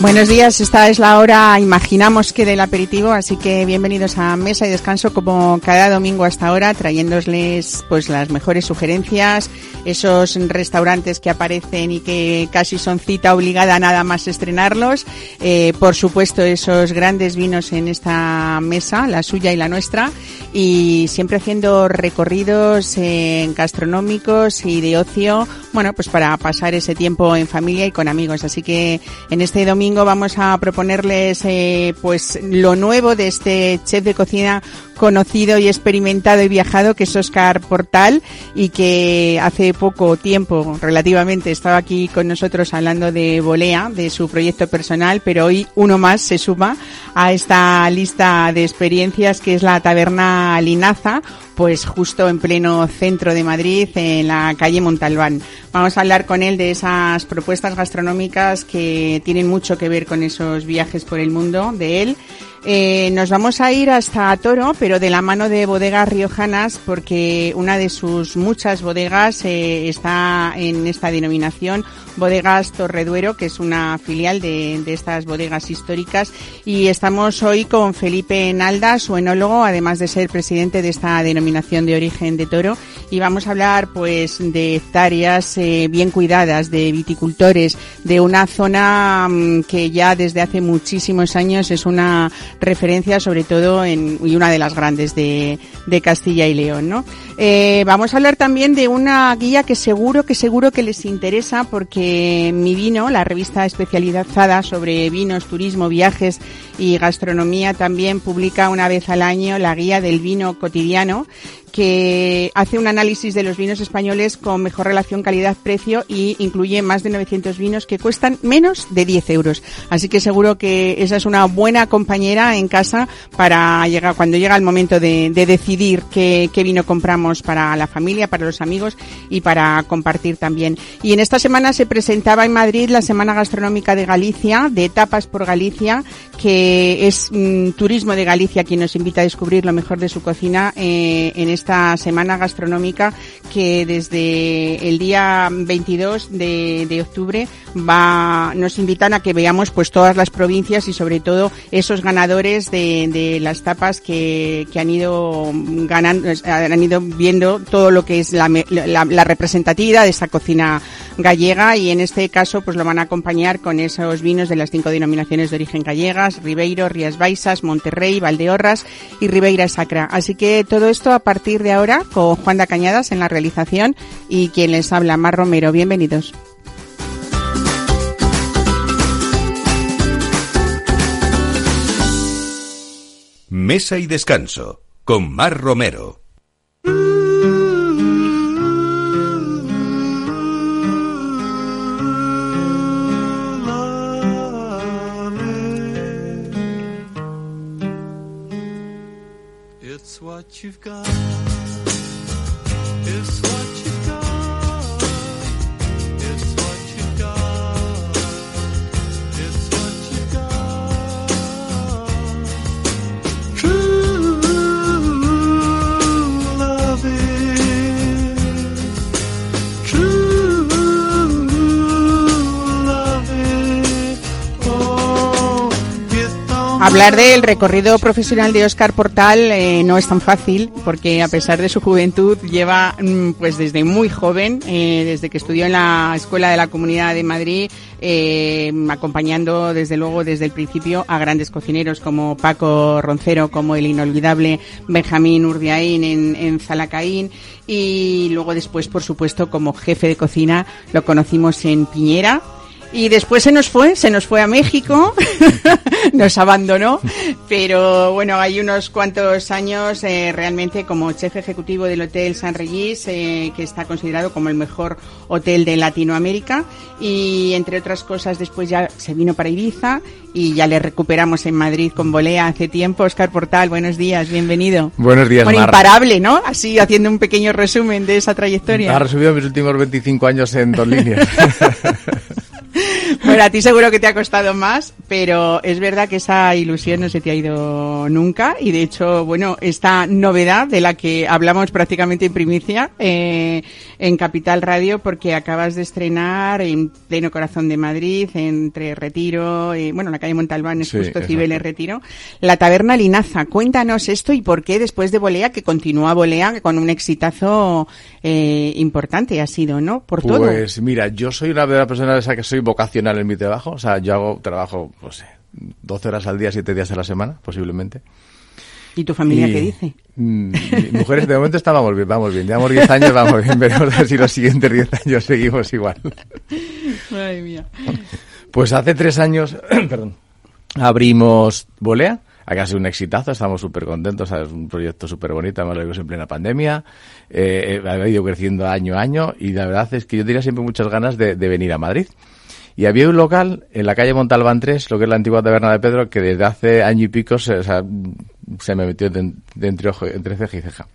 Buenos días, esta es la hora, imaginamos que del aperitivo, así que bienvenidos a Mesa y Descanso como cada domingo hasta ahora, trayéndosles pues las mejores sugerencias, esos restaurantes que aparecen y que casi son cita obligada nada más estrenarlos, eh, por supuesto esos grandes vinos en esta mesa, la suya y la nuestra, y siempre haciendo recorridos eh, gastronómicos y de ocio, bueno, pues para pasar ese tiempo en familia y con amigos, así que en este domingo vamos a proponerles eh, pues lo nuevo de este chef de cocina conocido y experimentado y viajado que es Oscar Portal y que hace poco tiempo relativamente estaba aquí con nosotros hablando de Bolea, de su proyecto personal, pero hoy uno más se suma a esta lista de experiencias que es la Taberna Linaza, pues justo en pleno centro de Madrid, en la calle Montalbán. Vamos a hablar con él de esas propuestas gastronómicas que tienen mucho que ver con esos viajes por el mundo de él eh, nos vamos a ir hasta Toro, pero de la mano de bodegas riojanas, porque una de sus muchas bodegas eh, está en esta denominación, Bodegas Torreduero, que es una filial de, estas bodegas históricas. Y estamos hoy con Felipe Nalda, su enólogo, además de ser presidente de esta denominación de origen de Toro. Y vamos a hablar, pues, de hectáreas eh, bien cuidadas, de viticultores, de una zona mmm, que ya desde hace muchísimos años es una referencia sobre todo en, y una de las grandes de, Castilla y León, ¿no? Eh, vamos a hablar también de una guía que seguro, que seguro que les interesa porque Mi Vino, la revista especializada sobre vinos, turismo, viajes y gastronomía también publica una vez al año la guía del vino cotidiano que hace un análisis de los vinos españoles con mejor relación calidad-precio y incluye más de 900 vinos que cuestan menos de 10 euros. Así que seguro que esa es una buena compañera en casa para llegar cuando llega el momento de, de decidir qué, qué, vino compramos para la familia, para los amigos y para compartir también. Y en esta semana se presentaba en Madrid la Semana Gastronómica de Galicia, de Tapas por Galicia, que es mm, Turismo de Galicia quien nos invita a descubrir lo mejor de su cocina eh, en esta semana gastronómica que desde el día 22 de, de, octubre va, nos invitan a que veamos pues todas las provincias y sobre todo esos ganadores de, de las tapas que, que, han ido ganando, han ido viendo todo lo que es la, la, la representatividad de esa cocina gallega y en este caso pues lo van a acompañar con esos vinos de las cinco denominaciones de origen gallegas, Ribeiro, Rías Baixas, Monterrey, Valdeorras y Ribeira Sacra. Así que todo esto a partir de ahora con Juan da Cañadas en la realización y quien les habla, Mar Romero. Bienvenidos. Mesa y descanso con Mar Romero. You've got. Hablar del recorrido profesional de Oscar Portal eh, no es tan fácil porque a pesar de su juventud lleva mm, pues desde muy joven, eh, desde que estudió en la Escuela de la Comunidad de Madrid, eh, acompañando desde luego desde el principio a grandes cocineros como Paco Roncero, como el inolvidable Benjamín Urdiaín en, en Zalacaín y luego después por supuesto como jefe de cocina lo conocimos en Piñera y después se nos fue, se nos fue a México, nos abandonó, pero bueno, hay unos cuantos años eh, realmente como chef ejecutivo del Hotel San Regis, eh, que está considerado como el mejor hotel de Latinoamérica y entre otras cosas después ya se vino para Ibiza y ya le recuperamos en Madrid con Bolea hace tiempo. Oscar Portal, buenos días, bienvenido. Buenos días, bueno, Mar. imparable, ¿no? Así haciendo un pequeño resumen de esa trayectoria. Ha resumido mis últimos 25 años en dos líneas. Bueno, a ti seguro que te ha costado más, Pero es verdad que esa ilusión no se te ha ido nunca y de hecho, bueno, esta novedad de la que hablamos prácticamente en primicia eh, en Capital Radio porque acabas de estrenar en pleno corazón de Madrid, entre Retiro, eh, bueno, la calle Montalbán es Sí, justo. Cibeles Retiro, la Taberna Linaza. Cuéntanos esto y por qué después de Bolea, que continúa Bolea con un exitazo eh, importante ha sido, ¿no? Por todo. Pues mira, yo soy una de las personas esa que soy vocacional en mi trabajo. O sea, yo hago trabajo, no sé, 12 horas al día, 7 días a la semana, posiblemente. ¿Y tu familia Y, qué dice? mm, mujeres, de momento estábamos bien, vamos bien. Llevamos 10 años, vamos bien. Veremos si los siguientes 10 años seguimos igual. Madre mía. Pues hace tres años, perdón, abrimos Bolea. Acá ha sido un exitazo, estamos súper contentos, es un proyecto súper bonito, además lo vimos en plena pandemia, eh, eh, ha ido creciendo año a año y la verdad es que yo tenía siempre muchas ganas de, de venir a Madrid. Y había un local en la calle Montalbán 3, lo que es la antigua taberna de Pedro, que desde hace año y pico se, se me metió de, de entre, ceja y ceja.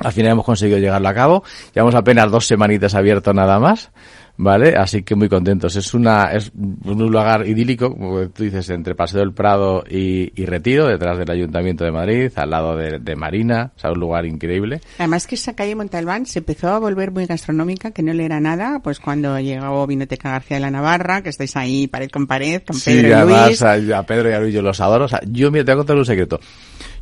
Al final hemos conseguido llegarlo a cabo. Llevamos apenas dos semanitas abierto nada más, ¿vale? Así que muy contentos. Es una es un lugar idílico, como tú dices, entre Paseo del Prado y, y Retiro, detrás del Ayuntamiento de Madrid, al lado de, de Marina, o sea, un lugar increíble. Además que esa calle Montalbán se empezó a volver muy gastronómica, que no le era nada, pues cuando llegó Vinoteca García de la Navarra, que estáis ahí pared con pared, con Sí, Pedro y además Luis. a, a Pedro y a Luis yo los adoro. O sea, yo, mira, te voy a contar un secreto.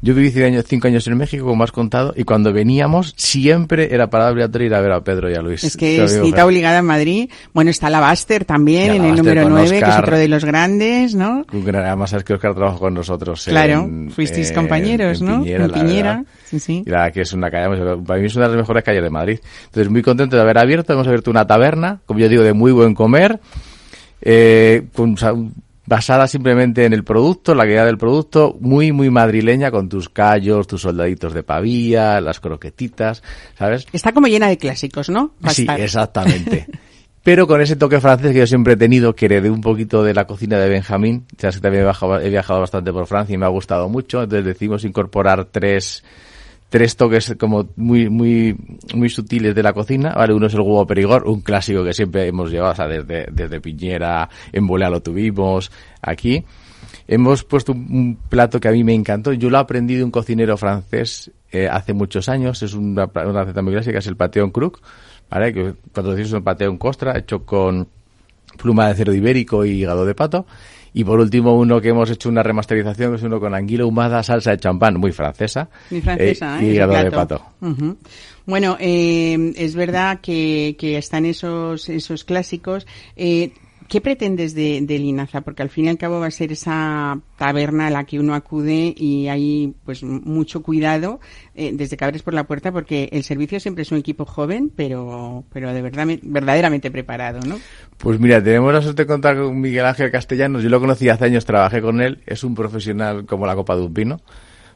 Yo viví cinco años, cinco años en México, como has contado, y cuando veníamos siempre era parada obligatoria ir a ver a Pedro y a Luis. Es que es cita obligada en Madrid. Bueno, está la Baster también, en el número con 9, que es Oscar. otro de los grandes, ¿no? Además, sabes que Oscar trabajó con nosotros. Claro, en- fuisteis en- compañeros, en ¿no? Piñera, En Piñera, sí, sí. Y la verdad que es una calle, para mí es una de las mejores calles de Madrid. Entonces, muy contento de haber abierto. Hemos abierto una taberna, como yo digo, de muy buen comer, eh, con, o sea, basada simplemente en el producto, la calidad del producto, muy, muy madrileña, con tus callos, tus soldaditos de pavía, las croquetitas, ¿sabes? Está como llena de clásicos, ¿no? Va Sí, estar. exactamente. Pero con ese toque francés que yo siempre he tenido, que heredé un poquito de la cocina de Benjamín, ya que también he viajado, he viajado bastante por Francia y me ha gustado mucho, entonces decidimos incorporar tres, tres toques como muy, muy, muy sutiles de la cocina, ¿vale? Uno es el huevo perigor, un clásico que siempre hemos llevado, o sea, desde, desde Piñera, en Bolea lo tuvimos, aquí. Hemos puesto un, plato que a mí me encantó. Yo lo aprendí de un cocinero francés eh, hace muchos años. Es una, una receta muy clásica, es el pateón crook, ¿vale? Que cuando decimos un pateón costra hecho con pluma de cerdo ibérico y hígado de pato. Y por último, uno que hemos hecho una remasterización, que es uno con anguila ahumada, salsa de champán, muy francesa. Muy francesa, eh, ¿eh? y hígado de pato. Bueno, eh, es verdad que, que están esos, esos clásicos. Eh, ¿Qué pretendes de, de Linaza? Porque al fin y al cabo va a ser esa taberna a la que uno acude y hay pues mucho cuidado eh, desde que abres por la puerta porque el servicio siempre es un equipo joven, pero, pero de verdad, verdaderamente preparado, ¿no? Pues mira, tenemos la suerte de contar con Miguel Ángel Castellanos. Yo lo conocí hace años, trabajé con él. Es un profesional como la copa de un pino.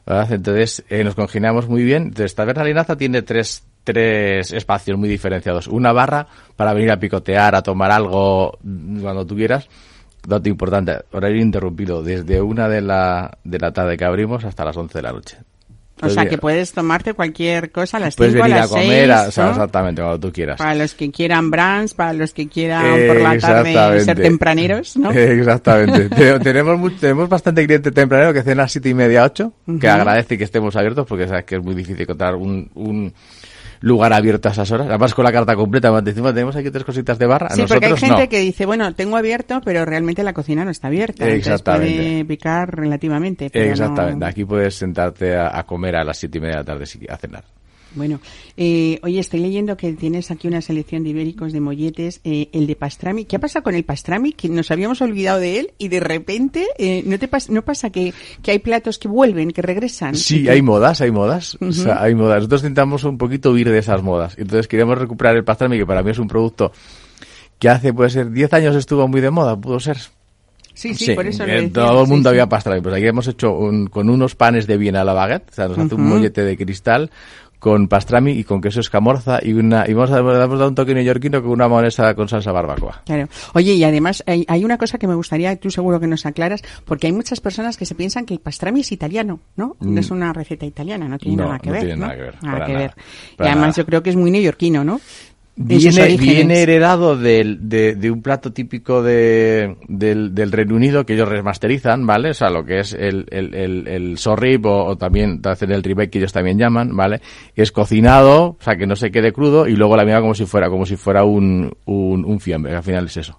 ¿verdad? Entonces eh, nos congeniamos muy bien. Entonces, Taberna Linaza tiene tres, tres espacios muy diferenciados. Una barra para venir a picotear, a tomar algo mm, cuando tú quieras. Dato importante, horario interrumpido desde una de la, de la tarde que abrimos hasta las 11 de la noche. O sea, que puedes tomarte cualquier cosa a las puedes 5 a venir a las comer, 6, a- o sea, ¿no? exactamente, cuando tú quieras. Para los que quieran brunch, para los que quieran por la tarde Exactamente. ser tempraneros, ¿no? Exactamente. Pero tenemos, tenemos bastante cliente tempranero que cena a siete y media, ocho, que Ujú. agradece que estemos abiertos porque sabes que es muy difícil encontrar un, un lugar abierto a esas horas. Además con la carta completa, más decimos, tenemos aquí tres cositas de barra. Sí, porque hay gente no. que dice, bueno, tengo abierto, pero realmente la cocina no está abierta. Exactamente. puede picar relativamente. Pero Exactamente. no- Aquí puedes sentarte a, a comer a las siete y media de la tarde si- a cenar. Bueno, eh, oye, estoy leyendo que tienes aquí una selección de ibéricos de molletes, eh, el de pastrami. ¿Qué pasa con el pastrami? Que nos habíamos olvidado de él y de repente, eh, ¿no te pas- no pasa que, que hay platos que vuelven, que regresan? Sí, que- hay modas, hay modas. O sea, hay modas. Nosotros intentamos un poquito huir de esas modas. Entonces queremos recuperar el pastrami, que para mí es un producto que hace, puede ser, 10 años estuvo muy de moda, pudo ser. Sí, sí, por eso decía, todo el mundo sí. había pastrami. Pues aquí hemos hecho un- con unos panes de Viena a la baguette, o sea, nos hace un mollete de cristal con pastrami y con queso escamorza y una y vamos a le hemos dado un toque neoyorquino con una mayonesa con salsa barbacoa. Claro. Oye, y además hay, hay una cosa que me gustaría, tú seguro que nos aclaras, porque hay muchas personas que se piensan que el pastrami es italiano, ¿no? Mm. No es una receta italiana, no tiene No, nada que no ver. tiene ¿no? nada que ver, Nada que nada, ver. Y además nada. yo creo que es muy neoyorquino, ¿no? Viene, viene heredado del- de, de un plato típico de, del, del Reino Unido que ellos remasterizan, ¿vale? O sea, lo que es el, el, el, el sorrib o, o también hacen el ribeye que ellos también llaman, ¿vale? Que es cocinado, o sea, que no se quede crudo y luego la mira como si fuera, como si fuera un, un, un fiambre, que al final es eso.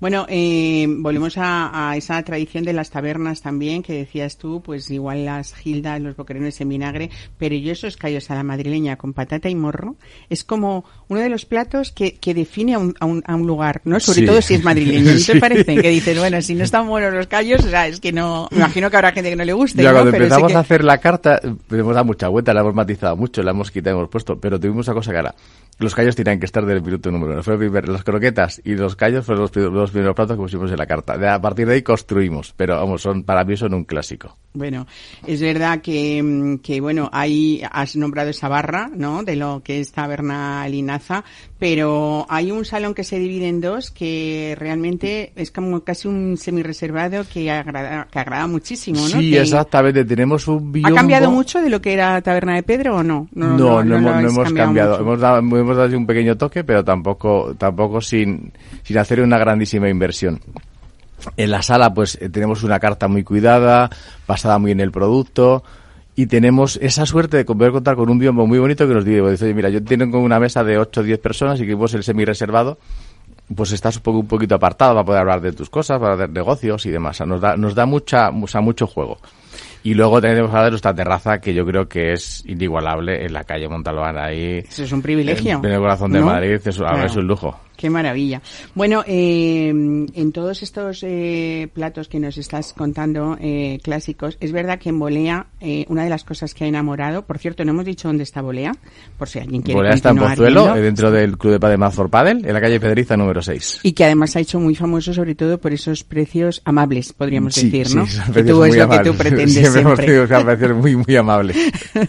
Bueno, eh, volvemos a, a esa tradición de las tabernas también, que decías tú, pues igual las gildas, los boquerones en vinagre, pero yo esos callos a la madrileña con patata y morro, es como uno de los platos que, que define a un, a, un, a un lugar, ¿no? Sobre Sí. todo si es madrileño, ¿no Sí. te parece? Que dices, bueno, si no están buenos los callos, o sea, es que no, me imagino que habrá gente que no le guste, Ya ¿no? cuando Pero sí empezamos que- a hacer la carta, hemos dado mucha vuelta, la hemos matizado mucho, la hemos quitado, hemos puesto, pero tuvimos una cosa cara. Los callos tenían que estar del minuto número uno. Fue las croquetas y los callos fueron los, pri- los primeros platos que pusimos en la carta. A partir de ahí construimos, pero vamos, son, para mí son un clásico. Bueno, es verdad que, mm, que, bueno, ahí has nombrado esa barra, ¿no? De lo que es Taberna Linaza, pero hay un salón que se divide en dos que realmente es como casi un semireservado que agrada, que agrada muchísimo, ¿no? Sí, Que- exactamente. Tenemos un ¿Ha cambiado mucho de lo que era Taberna de Pedro o no? No, no, hemos, no habéis hemos cambiado. mucho. Hemos dado, hemos dado un pequeño toque, pero tampoco, tampoco sin, sin hacer una grandísima inversión. En la sala, pues eh, tenemos una carta muy cuidada, basada muy en el producto, y tenemos esa suerte de poder contar con un biombo muy bonito que nos dice, oye, mira, yo tengo una mesa de 8 o 10 personas y que vos el semi-reservado, pues estás un, poco, un poquito apartado para poder hablar de tus cosas, para hacer negocios y demás. O sea, nos da, nos da mucha, o sea, mucho juego. Y luego tenemos que hablar de nuestra terraza, que yo creo que es inigualable en la calle Montalbán, ahí Eso es un privilegio. en el corazón de ¿no? Madrid, es, Claro. es un lujo. Qué maravilla. Bueno, eh, en todos estos eh, platos que nos estás contando, eh, clásicos, es verdad que en Bolea, eh, una de las cosas que ha enamorado, por cierto, no hemos dicho dónde está Bolea, por si alguien quiere Bolea está en Pozuelo, eh, dentro del Club de Padel Mazor Padel, en la calle Pedriza número 6. Y que además ha hecho muy famoso sobre todo por esos precios amables, podríamos Sí, decir, sí, ¿no? son que tú es lo que tú amables. pretendes Siempre hemos tenido precios muy, muy amables.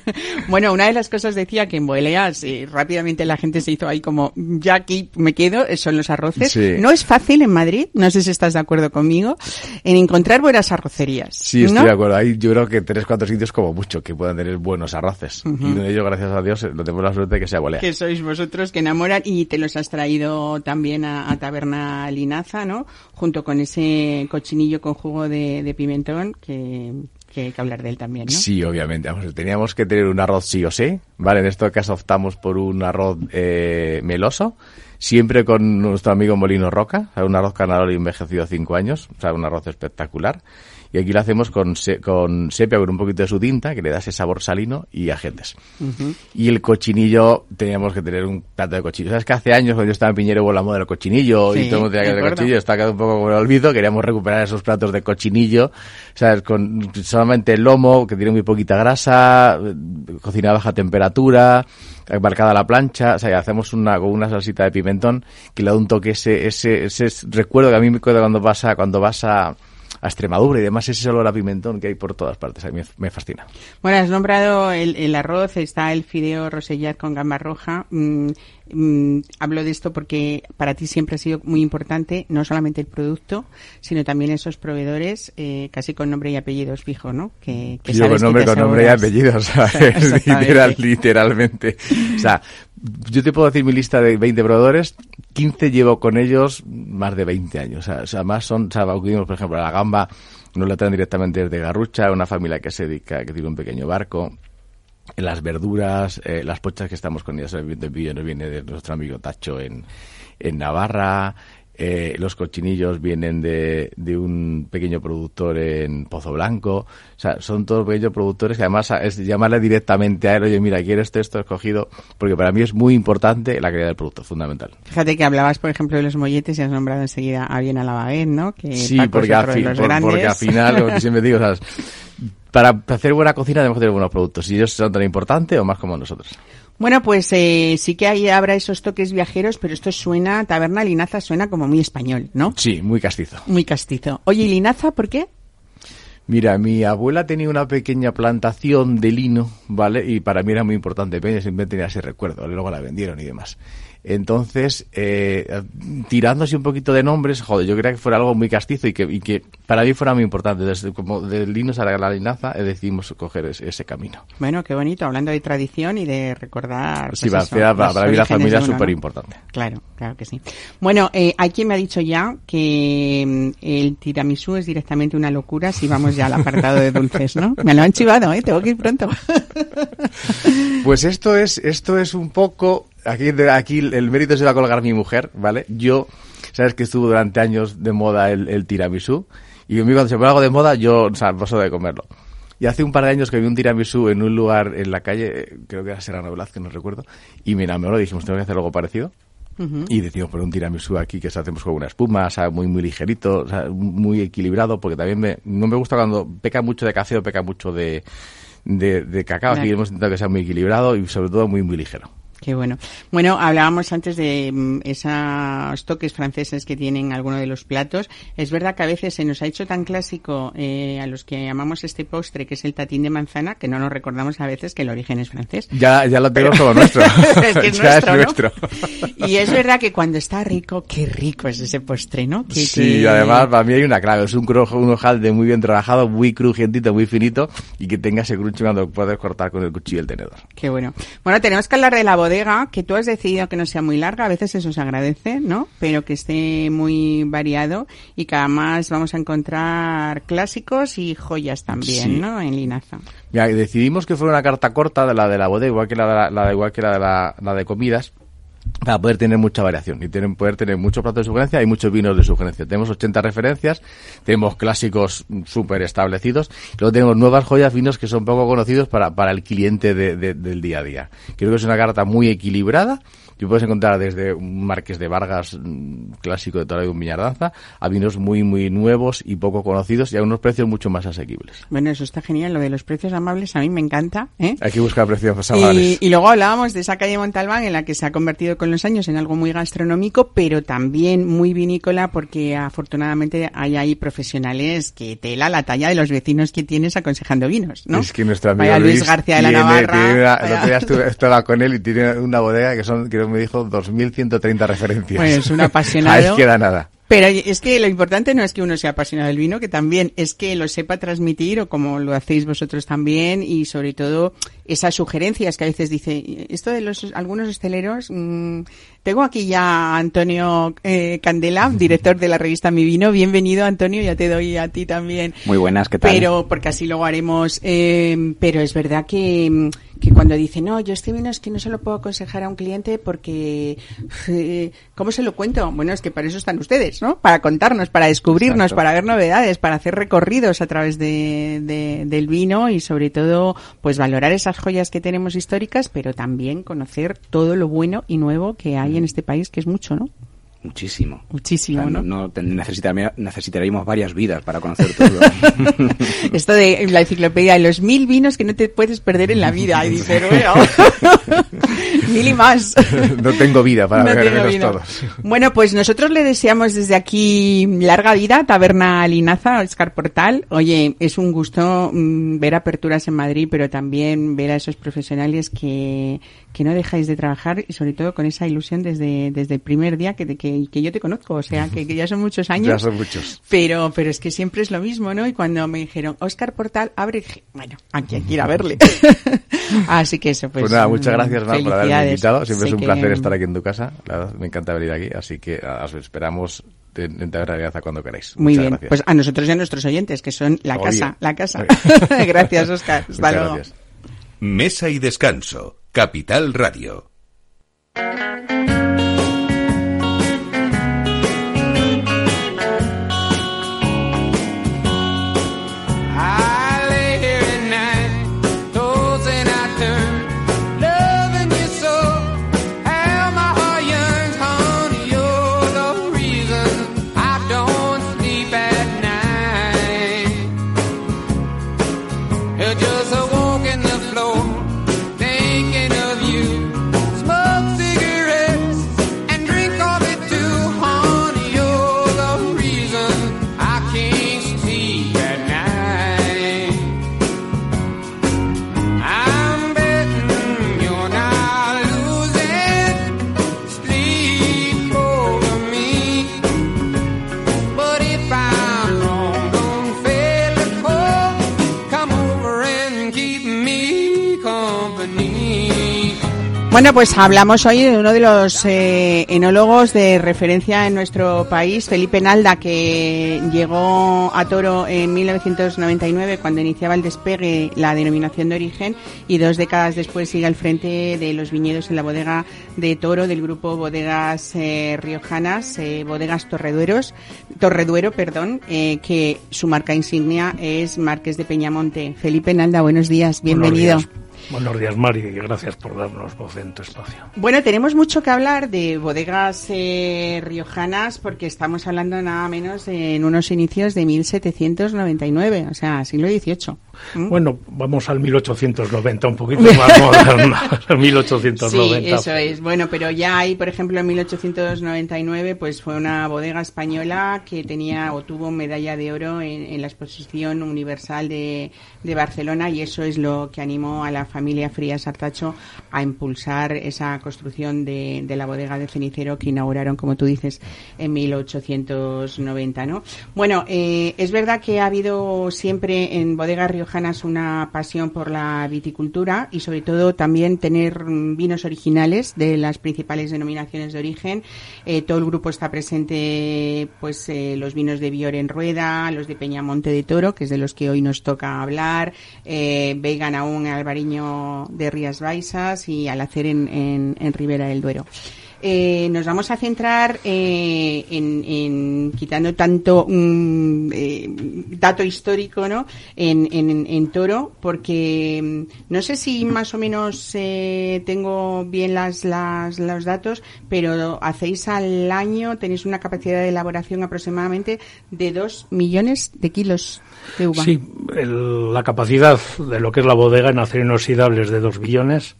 bueno, una de las cosas decía que en Boeleas eh, rápidamente la gente se hizo ahí como, ya aquí me quedo, eh, son los arroces. Sí. No es fácil en Madrid, no sé si estás de acuerdo conmigo, en encontrar buenas arrocerías. Sí, estoy ¿no? de acuerdo. Hay yo creo que tres, cuatro sitios como mucho que puedan tener buenos arroces. Y uno de ellos, gracias a Dios, no tenemos la suerte de que sea Bolea. Que sois vosotros que enamoran y te los has traído también a, a Taberna Linaza, ¿no? Junto con ese cochinillo con jugo de, de pimentón que, que hay que hablar de él también, ¿no? Sí, obviamente. Vamos, teníamos que tener un arroz sí o sí, ¿vale? En este caso optamos por un arroz eh, meloso, siempre con nuestro amigo Molino Roca, un arroz canador y envejecido cinco años, o sea, un arroz espectacular. Y aquí lo hacemos con, se- con sepia, con un poquito de su tinta, que le da ese sabor salino y agentes. Y el cochinillo, teníamos que tener un plato de cochinillo. ¿Sabes que hace años cuando yo estaba en Piñero hubo la moda del cochinillo Sí, y todo el mundo tenía que acuerdo. cochinillo? Está quedando un poco como el olvido. Queríamos recuperar esos platos de cochinillo, ¿sabes? Con solamente el lomo, que tiene muy poquita grasa, cocina a baja temperatura, marcada la plancha, o sea, hacemos una, con una salsita de pimentón que le da un toque ese, ese, ese recuerdo que a mí me queda cuando vas a, cuando vas a, a Extremadura y demás, ese olor a pimentón que hay por todas partes, a mí me, fascina. Bueno, has nombrado el, el arroz, está el fideo rosellat con gamba roja. Mm, mm, hablo de esto porque para ti siempre ha sido muy importante no solamente el producto, sino también esos proveedores eh, casi con nombre y apellidos fijo, ¿no? Que, que Yo sabes con que nombre, te con nombre y aseguras. apellido, ¿sabes? Exactamente. Literal, literalmente. O sea, yo te puedo decir mi lista de 20 proveedores, 15 llevo con ellos más de 20 años. O sea, más son, o por ejemplo, a la gamba, nos la traen directamente desde Garrucha, una familia que se dedica, que tiene un pequeño barco. Las verduras, eh, las pochas que estamos con ellas, el nos viene de nuestro amigo Tacho en, en Navarra. Eh, los cochinillos vienen de, de un pequeño productor en Pozo Blanco. O sea, son todos pequeños productores que además es llamarle directamente a él, oye, mira, quiero esto, esto escogido, porque para mí es muy importante la calidad del producto, fundamental. Fíjate que hablabas, por ejemplo, de los molletes y has nombrado enseguida a bien a la Baguette, ¿no? Que Sí, porque, fin- por- porque al final, como siempre digo, ¿sabes? para hacer buena cocina tenemos que tener buenos productos. Y ellos son tan importantes o más como nosotros. Bueno, pues eh, sí que ahí habrá esos toques viajeros, pero esto suena, Taberna Linaza suena como muy español, ¿no? Sí, muy castizo. Muy castizo. Oye, ¿y Linaza por qué? Mira, mi abuela tenía una pequeña plantación de lino, ¿vale? Y para mí era muy importante, siempre tenía ese recuerdo, luego la vendieron y demás. Entonces, eh, tirándose un poquito de nombres, joder, yo creía que fuera algo muy castizo y que, y que para mí fuera muy importante. Desde como del linos a la linaza eh, decidimos coger ese, ese camino. Bueno, qué bonito, hablando de tradición y de recordar. pues Sí, eso, para, para mí la familia de es súper ¿no? importante. Claro, claro que sí. Bueno, eh, hay quien me ha dicho ya que mm, el tiramisú es directamente una locura si vamos ya al apartado de dulces, ¿no? Me lo han chivado, ¿eh? Tengo que ir pronto. Pues esto es, esto es un poco, aquí, aquí el mérito se va a colgar mi mujer, ¿vale? Yo, sabes que estuvo durante años de moda el, el tiramisú, y a mí cuando se pone algo de moda, yo, o sea, paso de comerlo. Y hace un par de años que vi un tiramisú en un lugar en la calle, eh, creo que era Serrano Velázquez, no recuerdo, y me enamoró, dijimos, tengo que hacer algo parecido. Y decimos, poner un tiramisú aquí que se hacemos con una espuma, o sea, muy, muy ligerito, o sea, muy equilibrado, porque también me, no me gusta cuando peca mucho de café o peca mucho de, de, de cacao, que hemos intentado que sea muy equilibrado y sobre todo muy, muy ligero. Qué bueno. Bueno, hablábamos antes de mm, esos toques franceses que tienen algunos de los platos. Es verdad que a veces se nos ha hecho tan clásico eh, a los que amamos este postre, que es el tatín de manzana, que no nos recordamos a veces que el origen es francés. Ya, ya lo tengo como nuestro. es que es Ya nuestro, ¿no? nuestro. Y es verdad que cuando está rico, qué rico es ese postre, ¿no? Sí, además para mí hay una clave, es un, cro- un hojaldre muy bien trabajado, muy crujientito, muy finito y que tenga ese crunch cuando puedes cortar con el cuchillo y el tenedor. Qué bueno. Bueno, tenemos que hablar de la bodega, que tú has decidido que no sea muy larga, a veces eso se agradece, ¿no? Pero que esté muy variado y que además vamos a encontrar clásicos y joyas también, Sí. ¿no? En Linaza. Decidimos que fuera una carta corta de la de la bodega, igual que la de, la, la de- igual que la de, la, la de comidas, para poder tener mucha variación y tener, poder tener muchos platos de sugerencia y muchos vinos de sugerencia. Tenemos 80 referencias, tenemos clásicos súper establecidos, luego tenemos nuevas joyas, vinos que son poco conocidos para, para el cliente de- de- del día a día. Creo que es una carta muy equilibrada, que puedes encontrar desde un Marqués de Vargas mm, clásico de toda la vida, un Viñardanza, a vinos muy, muy nuevos y poco conocidos y a unos precios mucho más asequibles. Bueno, eso está genial. Lo de los precios amables a mí me encanta, ¿eh? Hay que buscar precios Y, amables. y luego hablábamos de esa calle Montalbán en la que se ha convertido con los años en algo muy gastronómico, pero también muy vinícola porque afortunadamente hay ahí profesionales que tela la talla de los vecinos que tienes aconsejando vinos, ¿no? Es que nuestro amigo Vaya Luis Luis García de la tiene- Navarra. tiene una- el vaya- otro día estuve- estaba con él y tiene una bodega que son, que me dijo, 2.130 referencias. Bueno, es un apasionado. Ahí queda nada. Pero es que lo importante no es que uno sea apasionado del vino, que también es que lo sepa transmitir o como lo hacéis vosotros también y sobre todo esas sugerencias que a veces dice, esto de los algunos hosteleros, mm, tengo aquí ya a Antonio eh, Candela, director de la revista Mi Vino, bienvenido Antonio, ya te doy a ti también. Muy buenas, ¿qué tal? Pero, porque así luego haremos, eh, pero es verdad que, mm, que cuando dice, no, yo este vino es que no se lo puedo aconsejar a un cliente porque, eh, ¿cómo se lo cuento? Bueno, es que para eso están ustedes, ¿no? Para contarnos, para descubrirnos, Exacto. para ver novedades, para hacer recorridos a través de, de- del vino y sobre todo, pues valorar esas joyas que tenemos históricas, pero también conocer todo lo bueno y nuevo que hay en este país, que es mucho, ¿no? Muchísimo. Muchísimo, O sea, ¿no? no necesitaríamos varias vidas para conocer todo. Esto de la enciclopedia de los mil vinos que no te puedes perder en la vida. Y dices, bueno, mil y más. No tengo vida para No beberlos todos. Bueno, pues nosotros le deseamos desde aquí larga vida, Taberna Linaza, Oscar Portal. Oye, es un gusto mm, ver aperturas en Madrid, pero también ver a esos profesionales que, que no dejáis de trabajar y sobre todo con esa ilusión desde, desde el primer día que, que, que yo te conozco. O sea, que, que ya son muchos años. Ya son muchos. Pero, pero es que siempre es lo mismo, ¿no? Y cuando me dijeron, Oscar Portal, abre, dije, bueno, aquí hay que ir a verle. Así que eso, pues. Pues, nada, muchas gracias Mar, por haberme invitado. Siempre Sé es un placer estar aquí en tu casa. La verdad, me encanta venir aquí. Así que os esperamos en, en Taberna Alianza cuando queráis. Muy Muchas bien, gracias. pues a nosotros y a nuestros oyentes, que son la Obvio. casa, la casa. Gracias, Oscar. Hasta luego. gracias. Mesa y descanso. Capital Radio. Bueno, pues hablamos hoy de uno de los eh, enólogos de referencia en nuestro país, Felipe Nalda, que llegó a Toro en 1999 cuando iniciaba el despegue la denominación de origen y dos décadas después sigue al frente de los viñedos en la bodega de Toro del grupo Bodegas eh, Riojanas, eh, Bodegas Torredueros, Torreduero, perdón, eh, que su marca insignia es Marques de Peñamonte. Felipe Nalda, buenos días, bienvenido. Buenos días, Buenos días, Mari, y gracias por darnos voz en tu espacio. Bueno, tenemos mucho que hablar de bodegas eh, riojanas porque estamos hablando nada menos en unos inicios de 1799, o sea, siglo XVIII. ¿Mm? Bueno, vamos al 1890, un poquito más moderno, al 1890. Sí, eso es. Bueno, pero ya hay, por ejemplo, en 1899, pues fue una bodega española que tenía o tuvo medalla de oro en, en la exposición universal de, de Barcelona y eso es lo que animó a la familia Frías Artacho a impulsar esa construcción de, de, la bodega de cenicero que inauguraron, como tú dices, en 1890, ¿no? Bueno, eh, es verdad que ha habido siempre en bodegas riojanas una pasión por la viticultura y sobre todo también tener vinos originales de las principales denominaciones de origen. Eh, todo el grupo está presente, pues eh, los vinos de Bior en Rueda, los de Peñamonte de Toro, que es de los que hoy nos toca hablar, eh, Vegan aún Albariño de Rías Baixas y Alacer en, en, en Ribera del Duero. Eh, nos vamos a centrar eh, en, en, quitando tanto um, eh, dato histórico no en, en, en Toro porque no sé si más o menos eh, tengo bien las, las, los datos pero hacéis al año tenéis una capacidad de elaboración aproximadamente de dos millones de kilos de uva. Sí el, la capacidad de lo que es la bodega en acero inoxidable es de dos billones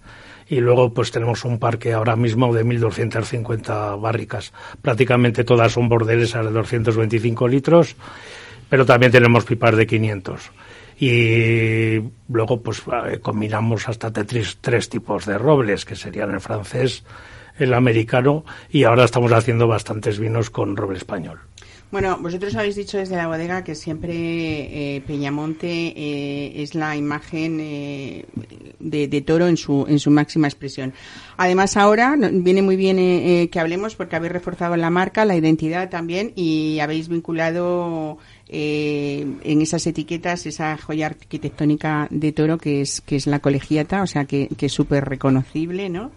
y luego pues tenemos un parque ahora mismo de 1.250 barricas. Prácticamente todas son bordeles de 225 litros, pero también tenemos pipas de 500. Y luego pues eh, combinamos hasta tres, tres tipos de robles, que serían el francés, el americano, y ahora estamos haciendo bastantes vinos con roble español. Bueno, vosotros habéis dicho desde la bodega que siempre eh, Peñamonte eh, es la imagen eh, de, toro en su, en su máxima expresión. Además, ahora viene muy bien eh, que hablemos porque habéis reforzado la marca, la identidad también y habéis vinculado eh, en esas etiquetas esa joya arquitectónica de toro que es, que es la colegiata, o sea que, que es súper reconocible, ¿no?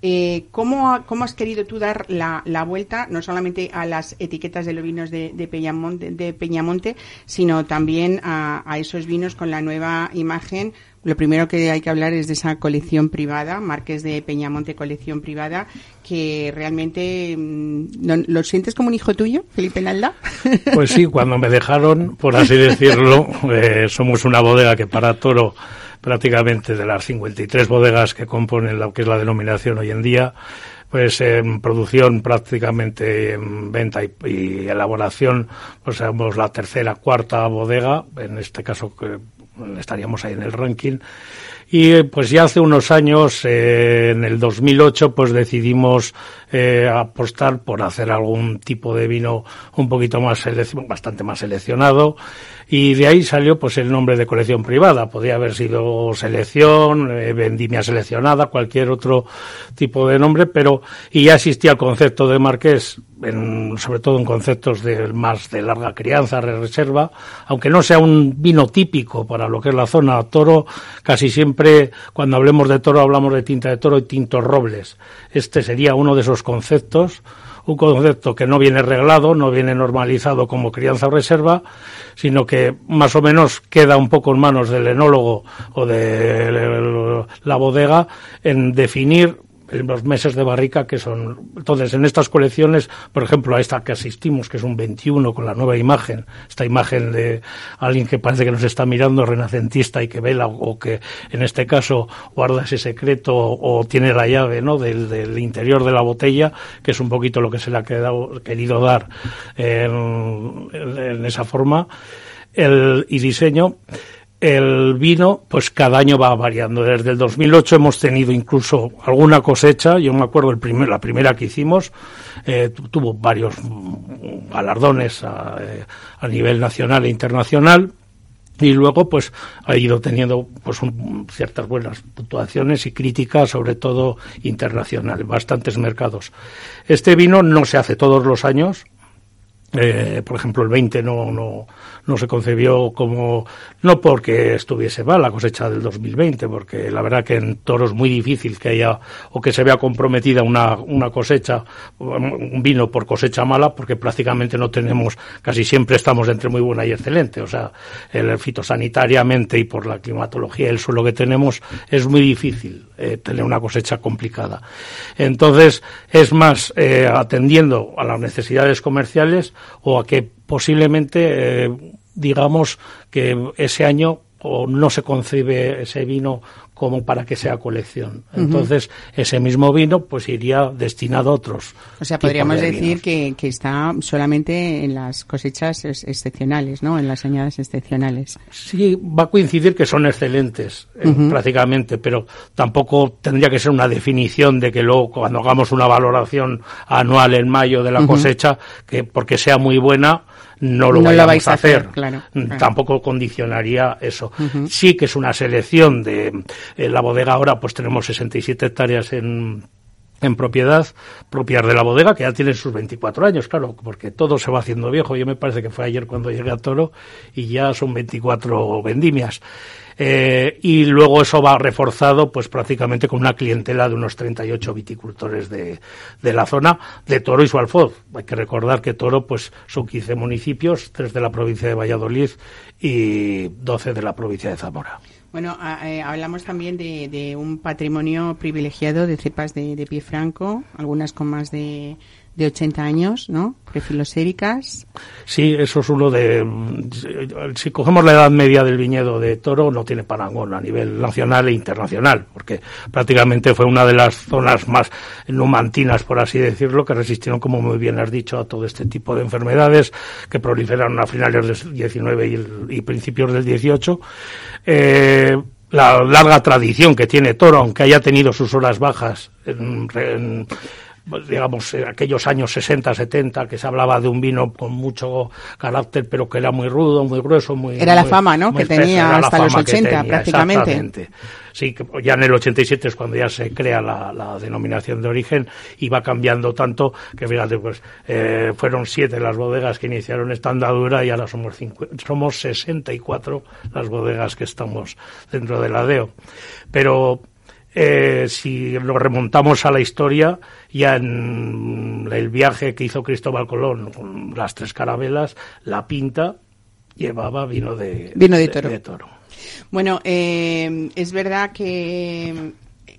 Eh, ¿cómo, ¿Cómo has querido tú dar la, la, vuelta, no solamente a las etiquetas de los vinos de, Peñamonte, de Peñamonte, sino también a, esos vinos con la nueva imagen? Lo primero que hay que hablar es de esa colección privada, Marques de Peñamonte Colección Privada, que realmente ¿no, lo sientes como un hijo tuyo, Felipe Nalda. Pues sí, cuando me dejaron, por así decirlo, eh, somos una bodega que para toro prácticamente de las 53 bodegas que componen lo que es la denominación hoy en día, pues en producción prácticamente en venta y, elaboración, pues somos la tercera, cuarta bodega, en este caso que estaríamos ahí en el ranking. Y pues ya hace unos años, eh, en el 2008, pues decidimos eh, apostar por hacer algún tipo de vino un poquito más bastante más seleccionado y de ahí salió pues el nombre de colección privada. Podía haber sido selección, eh, vendimia seleccionada, cualquier otro tipo de nombre, pero y ya existía el concepto de marqués, en, sobre todo en conceptos de más de larga crianza, reserva, aunque no sea un vino típico para lo que es la zona toro, casi siempre cuando hablemos de toro hablamos de tinta de toro y tintos robles. Este sería uno de esos conceptos un concepto que no viene reglado, no viene normalizado como crianza o reserva, sino que más o menos queda un poco en manos del enólogo o de la bodega en definir los meses de barrica que son. Entonces, en estas colecciones, por ejemplo, a esta que asistimos, que es un 21 con la nueva imagen, esta imagen de alguien que parece que nos está mirando, renacentista y que vela, o que en este caso guarda ese secreto o, tiene la llave ¿no? del, interior de la botella, que es un poquito lo que se le ha quedado, querido dar en, en esa forma el, y diseño el vino, pues cada año va variando. Desde el 2008 hemos tenido incluso alguna cosecha. Yo me acuerdo el primer, la primera que hicimos eh, tuvo varios galardones a, a, nivel nacional e internacional. y luego pues ha ido teniendo pues un- ciertas buenas puntuaciones y críticas sobre todo internacional bastantes mercados este vino no se hace todos los años eh, por ejemplo, el 20 no, no, no se concebió como, no porque estuviese mal la cosecha del 2020, porque la verdad que en toro es muy difícil que haya o que se vea comprometida una, una cosecha, un vino por cosecha mala, porque prácticamente no tenemos, casi siempre estamos entre muy buena y excelente. O sea, el fitosanitariamente y por la climatología el suelo que tenemos, es muy difícil eh, tener una cosecha complicada. Entonces, es más eh, atendiendo a las necesidades comerciales o a que posiblemente, eh, digamos, que ese año o no se concibe ese vino como para que sea colección. Entonces, ese mismo vino pues iría destinado a otros. O sea, podríamos de decir que, que está solamente en las cosechas ex- excepcionales, ¿no? En las añadas excepcionales. Sí, va a coincidir que son excelentes, eh, prácticamente, pero tampoco tendría que ser una definición de que luego cuando hagamos una valoración anual en mayo de la cosecha, que porque sea muy buena, no lo No vayamos vais a hacer. hacer, claro, Mm, claro. Tampoco condicionaría eso. Sí que es una selección de en la bodega ahora, pues tenemos 67 hectáreas en en propiedad propias de la bodega, que ya tienen sus 24 años, claro, porque todo se va haciendo viejo. Yo me parece que fue ayer cuando llegué a Toro y ya son 24 vendimias. Eh, y luego eso va reforzado pues prácticamente con una clientela de unos 38 viticultores de, de la zona de Toro y su alfoz. Hay que recordar que Toro pues son 15 municipios, tres de la provincia de Valladolid y 12 de la provincia de Zamora. Bueno, eh, hablamos también de, de un patrimonio privilegiado de cepas de, de pie franco, algunas con más de, de 80 años, ¿no? Prefiloséricas. Sí, eso es uno de. Si cogemos la edad media del viñedo de Toro, no tiene parangón a nivel nacional e internacional, porque prácticamente fue una de las zonas más numantinas, por así decirlo, que resistieron, como muy bien has dicho, a todo este tipo de enfermedades que proliferaron a finales del 19 y, principios del 18. Eh, la larga tradición que tiene Toro, aunque haya tenido sus horas bajas en- en digamos, en aquellos años 60, 70, que se hablaba de un vino con mucho carácter, pero que era muy rudo, muy grueso, muy... Era la muy- fama, ¿no? que tenía hasta los fama que 80 tenía, prácticamente. Sí, que ya en el 87 es cuando ya se crea la, la denominación de origen y va cambiando tanto que, fíjate, pues eh, fueron siete las bodegas que iniciaron esta andadura y ahora somos, cincu- somos 64 las bodegas que estamos dentro de la DEO. Pero eh, si lo remontamos a la historia, ya en el viaje que hizo Cristóbal Colón con las tres carabelas, la pinta llevaba vino de, Vino de toro. toro. Bueno, eh, es verdad que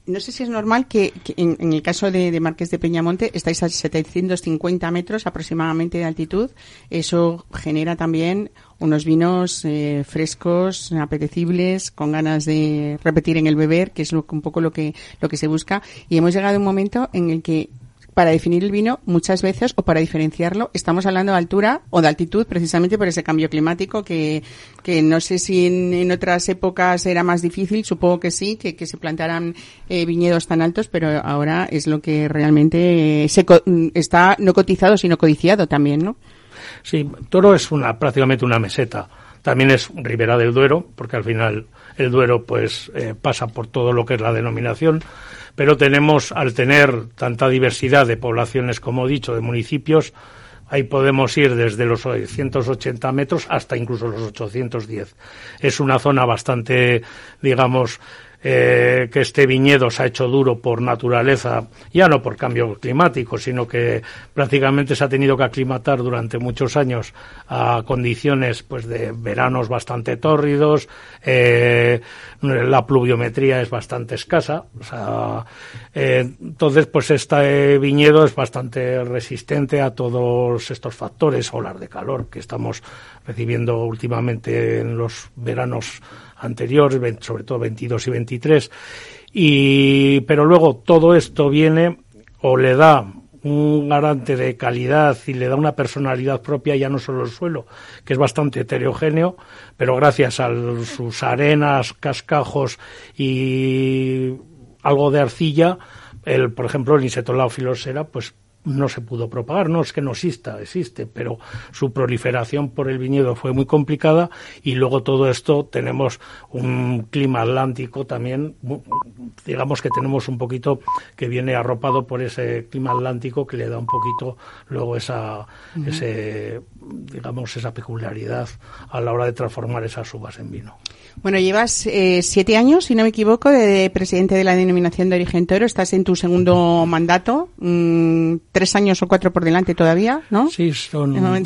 no sé si es normal que, en, en el caso de, Marqués de Peñamonte estáis a 750 metros aproximadamente de altitud. Eso genera también unos vinos eh, frescos, apetecibles, con ganas de repetir en el beber, que es lo, un poco lo que, lo que se busca. Y hemos llegado a un momento en el que para definir el vino, muchas veces, o para diferenciarlo, estamos hablando de altura o de altitud, precisamente por ese cambio climático que, que no sé si en, otras épocas era más difícil, supongo que sí, que, que se plantaran eh, viñedos tan altos, pero ahora es lo que realmente eh, se co- mm, está no cotizado, sino codiciado también, ¿no? Sí, Toro es una prácticamente una meseta. También es Ribera del Duero, porque al final el Duero pues eh, pasa por todo lo que es la denominación, pero tenemos al tener tanta diversidad de poblaciones, como he dicho, de municipios, ahí podemos ir desde los 180 metros hasta incluso los 810. Es una zona bastante, digamos, eh, que este viñedo se ha hecho duro por naturaleza, ya no por cambio climático, sino que prácticamente se ha tenido que aclimatar durante muchos años a condiciones pues de veranos bastante tórridos, eh, la pluviometría es bastante escasa, o sea, eh, entonces pues este viñedo es bastante resistente a todos estos factores, olas de calor que estamos recibiendo últimamente en los veranos anteriores, sobre todo 22 y 23. Y, pero luego todo esto viene o le da un garante de calidad y le da una personalidad propia ya no solo el suelo, que es bastante heterogéneo, pero gracias a sus arenas, cascajos y algo de arcilla, el, por ejemplo, el Insetolao filosera, pues no se pudo propagar, no es que no exista, existe, pero su proliferación por el viñedo fue muy complicada y luego todo esto tenemos un clima atlántico también, digamos que tenemos un poquito que viene arropado por ese clima atlántico que le da un poquito luego esa, ese, digamos, esa peculiaridad a la hora de transformar esas uvas en vino. Bueno, llevas eh, siete años, si no me equivoco, de presidente de la denominación de origen toro. Estás en tu segundo mandato. mm, tres años o cuatro por delante todavía, ¿no? Sí, son.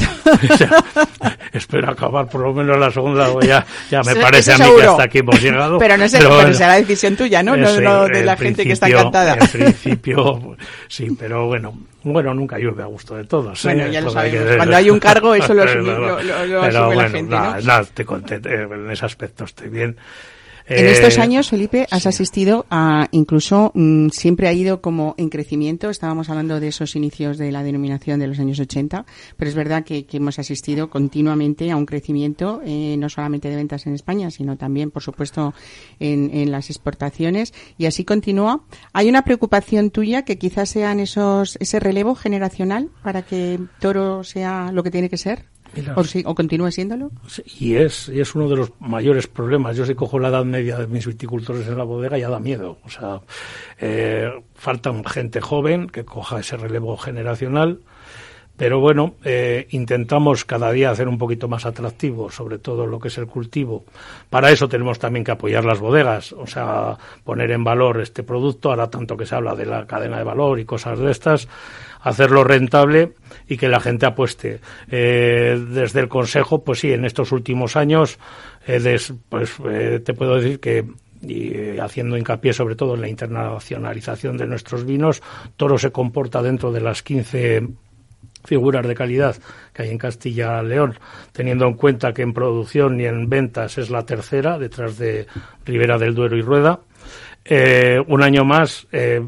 Espero acabar por lo menos la segunda, o ya, ya me parece a mí que hasta aquí hemos llegado. Pero no sé, pero, bueno, será decisión tuya, ¿no? No, ese, no de la gente que está encantada. En principio, sí, pero bueno, bueno, nunca llueve a gusto de todos. ¿eh? Bueno, ya lo que sabemos. Cuando hay un cargo, eso lo asume- Pero- lo- lo- lo pero asume la bueno, gente, nada, estoy contento, eh, en ese aspecto estoy bien. En Eh, estos años, Felipe, has asistido a, incluso, mm, siempre ha ido como en crecimiento. Estábamos hablando de esos inicios de la denominación de los años 80, pero es verdad que, que hemos asistido continuamente a un crecimiento, eh, no solamente de ventas en España, sino también, por supuesto, en, en las exportaciones. Y así continúa. ¿Hay una preocupación tuya que quizás sean esos, ese relevo generacional para que Toro sea lo que tiene que ser? Mira, ¿O, si- o continúe siéndolo? Y es, y es uno de los mayores problemas. Yo si cojo la edad media de mis viticultores en la bodega ya da miedo. O sea, eh, faltan gente joven que coja ese relevo generacional. Pero bueno, eh, intentamos cada día hacer un poquito más atractivo, sobre todo lo que es el cultivo. Para eso tenemos también que apoyar las bodegas, o sea, poner en valor este producto, ahora tanto que se habla de la cadena de valor y cosas de estas, hacerlo rentable y que la gente apueste. Eh, desde el Consejo, pues sí, en estos últimos años, eh, pues eh, te puedo decir que y eh, haciendo hincapié sobre todo en la internacionalización de nuestros vinos, Toro se comporta dentro de las 15 figuras de calidad que hay en Castilla León, teniendo en cuenta que en producción y en ventas es la tercera, detrás de Ribera del Duero y Rueda. Eh, un año más, eh,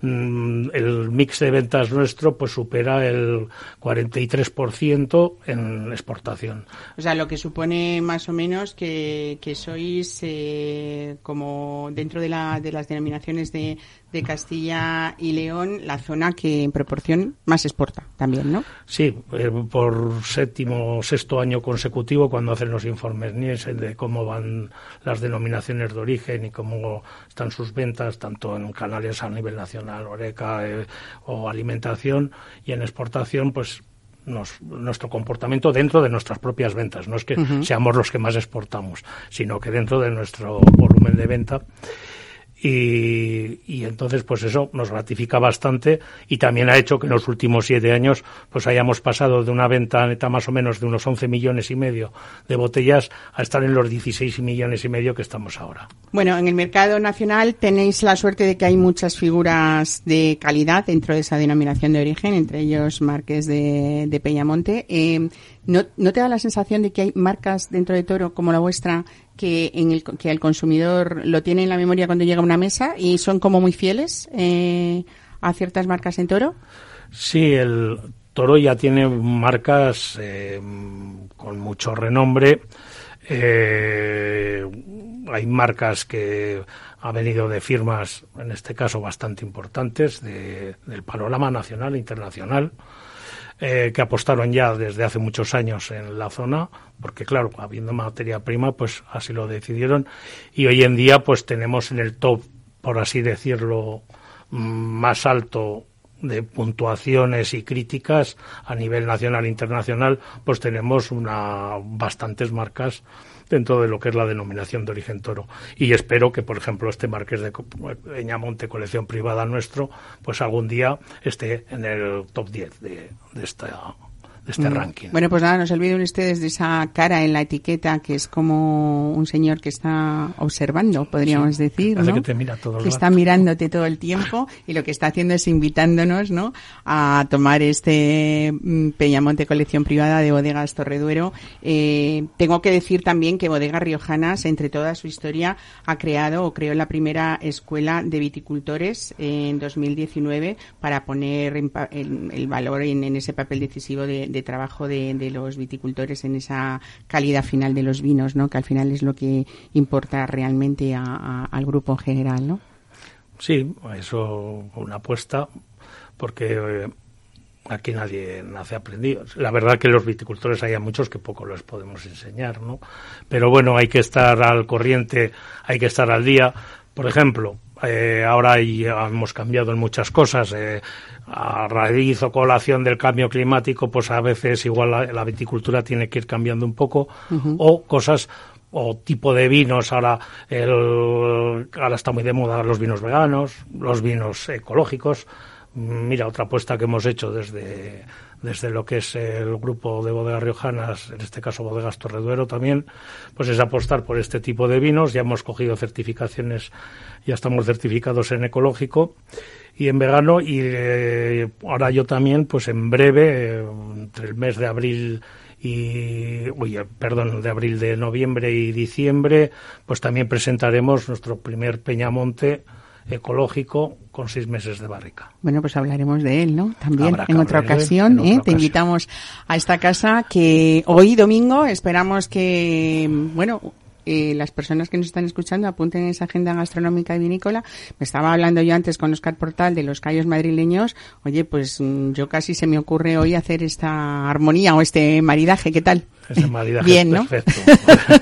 mm, el mix de ventas nuestro pues supera el 43% en exportación. O sea, lo que supone más o menos que, que sois eh, como dentro de, la, de las denominaciones de, de Castilla y León la zona que en proporción más exporta también, ¿no? Sí, eh, por séptimo sexto año consecutivo, cuando hacen los informes Nielsen de cómo van las denominaciones de origen y cómo están sus ventas, tanto en canales a nivel nacional, Oreca eh, o alimentación, y en exportación, pues nos- nuestro comportamiento dentro de nuestras propias ventas. No es que seamos los que más exportamos, sino que dentro de nuestro volumen de venta. Y, y entonces pues eso nos ratifica bastante y también ha hecho que en los últimos siete años pues hayamos pasado de una venta neta más o menos de unos 11 millones y medio de botellas a estar en los 16 millones y medio que estamos ahora. Bueno, en el mercado nacional tenéis la suerte de que hay muchas figuras de calidad dentro de esa denominación de origen, entre ellos Marques de, de Peñamonte. Eh, ¿no, ¿No te da la sensación de que hay marcas dentro de Toro como la vuestra que, en el, que el consumidor lo tiene en la memoria cuando llega a una mesa y son como muy fieles eh, a ciertas marcas en Toro? Sí, el Toro ya tiene marcas eh, con mucho renombre. Eh, hay marcas que han venido de firmas, en este caso bastante importantes, de- del panorama nacional e internacional, eh, que apostaron ya desde hace muchos años en la zona, porque claro, habiendo materia prima, pues así lo decidieron. Y hoy en día, pues tenemos en el top, por así decirlo, mm, más alto de puntuaciones y críticas a nivel nacional e internacional, pues tenemos una bastantes marcas dentro de lo que es la denominación de origen toro. Y espero que, por ejemplo, este Marqués de Peñamonte, colección privada nuestro, pues algún día esté en el top 10 de, de esta, de este ranking. Bueno, pues nada, no se olviden ustedes de esa cara en la etiqueta que es como un señor que está observando, podríamos decir, ¿no? que te mira todo el Que está mirándote todo el tiempo y lo que está haciendo es invitándonos, ¿no? A tomar este mm, Peñamonte colección privada de Bodegas Torreduero. Eh, tengo que decir también que Bodegas Riojanas, entre toda su historia, ha creado o creó la primera escuela de viticultores en 2019 para poner en pa- en el valor en, en ese papel decisivo de, de trabajo de, de los viticultores en esa calidad final de los vinos, ¿no? Que al final es lo que importa realmente a- a- al grupo en general, ¿no? Sí, eso una apuesta, porque eh, aquí nadie nace aprendido. La verdad que los viticultores hay muchos que poco les podemos enseñar, ¿no? Pero bueno, hay que estar al corriente, hay que estar al día. Por ejemplo, eh, ahora hemos cambiado en muchas cosas. eh, a raíz o colación del cambio climático, pues a veces igual la, la viticultura tiene que ir cambiando un poco. O cosas o tipo de vinos. Ahora, el, ahora está muy de moda los vinos veganos, los vinos ecológicos. Mira, otra apuesta que hemos hecho desde, desde lo que es el grupo de bodegas riojanas, en este caso bodegas Torreduero también, pues es apostar por este tipo de vinos. Ya hemos cogido certificaciones, ya estamos certificados en ecológico y en vegano y eh, ahora yo también, pues en breve, entre el mes de abril y, uy, eh, perdón, de abril, de noviembre y diciembre, pues también presentaremos nuestro primer Peñamonte ecológico con seis meses de barrica. Bueno, pues hablaremos de él, ¿no? También en otra ocasión, en otra ¿eh? Te invitamos a esta casa que hoy domingo esperamos que, bueno, eh, las personas que nos están escuchando apunten esa agenda gastronómica y vinícola. Me estaba hablando yo antes con Oscar Portal de los callos madrileños. Oye, pues mm, yo casi se me ocurre hoy hacer esta armonía o este maridaje. ¿Qué tal? Ese maridaje Bien, es ¿no? perfecto.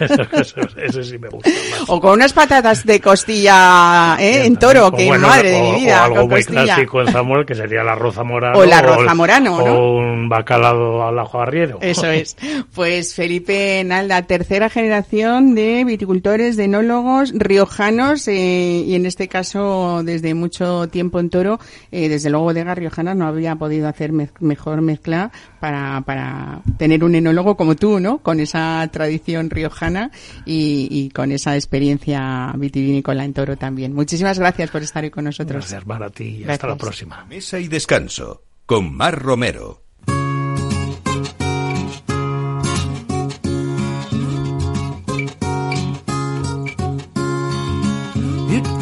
ese, ese sí me gusta más. O con unas patatas de costilla ¿eh? en toro, O que bueno, madre de mi vida, O algo muy clásico en Zamora, que sería el arroz zamorano. O el arroz el- zamorano, ¿no? O un bacalao al ajo arriero. Eso es. Pues Felipe Nalda, tercera generación de viticultores, de enólogos riojanos eh, y en este caso desde mucho tiempo en Toro, eh, desde luego Bodega Riojana no había podido hacer mez- mejor mezcla para, para tener un enólogo como tú, ¿no? Con esa tradición riojana y, y con esa experiencia vitivinícola en Toro también. Muchísimas gracias por estar hoy con nosotros. Gracias, Mar, a ti y Gracias. hasta la próxima. Mesa y descanso con Mar Romero.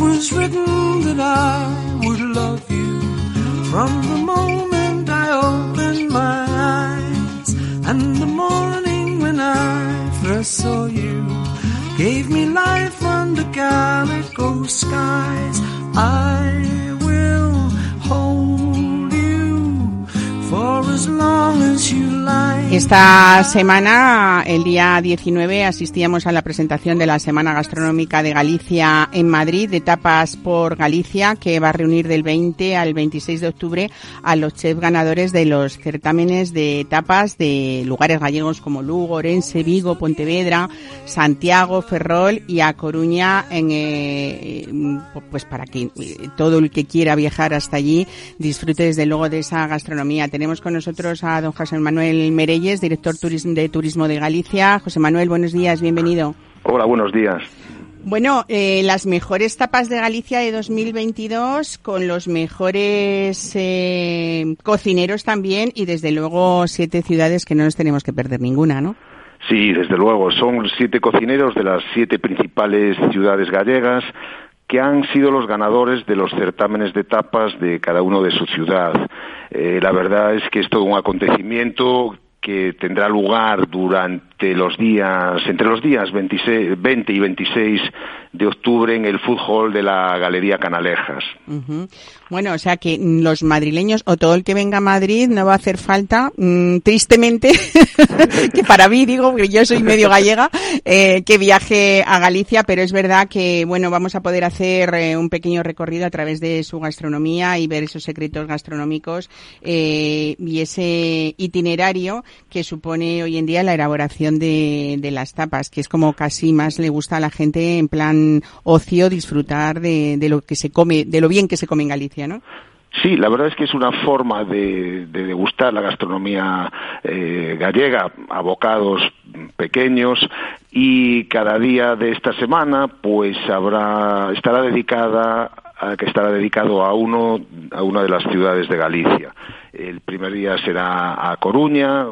Was written that I would love you from the moment I opened my eyes. And the morning when I first saw you gave me life under calico skies. I Esta semana, el día 19, asistíamos a la presentación de la Semana Gastronómica de Galicia en Madrid, de Tapas por Galicia, que va a reunir del 20 al 26 de octubre a los chefs ganadores de los certámenes de tapas de lugares gallegos como Lugo, Orense, Vigo, Pontevedra, Santiago, Ferrol y a Coruña, en, eh, pues para que eh, todo el que quiera viajar hasta allí disfrute desde luego de esa gastronomía. Tenemos con nosotros a don José Manuel Merelles, director de Turismo de Galicia. José Manuel, buenos días, bienvenido. Hola, buenos días. Bueno, eh, las mejores tapas de Galicia de 2022 con los mejores eh, cocineros también y desde luego siete ciudades que no nos tenemos que perder ninguna, ¿no? Sí, desde luego, son siete cocineros de las siete principales ciudades gallegas que han sido los ganadores de los certámenes de tapas de cada uno de su ciudad. Eh, la verdad es que es todo un acontecimiento que tendrá lugar durante los días, entre los días 26, 20 y 26 de octubre en el Food Hall de la Galería Canalejas. Bueno, o sea que los madrileños o todo el que venga a Madrid no va a hacer falta, mm, tristemente, que para mí digo, porque yo soy medio gallega, eh, que viaje a Galicia, pero es verdad que, bueno, vamos a poder hacer eh, un pequeño recorrido a través de su gastronomía y ver esos secretos gastronómicos eh, y ese itinerario que supone hoy en día la elaboración de, las tapas, que es como casi más le gusta a la gente en plan ocio disfrutar de, de lo que se come, de lo bien que se come en Galicia, ¿no? Sí, la verdad es que es una forma de, de degustar la gastronomía eh, gallega, a bocados pequeños y cada día de esta semana pues habrá estará dedicada que estará dedicado a uno a una de las ciudades de Galicia. El primer día será a Coruña,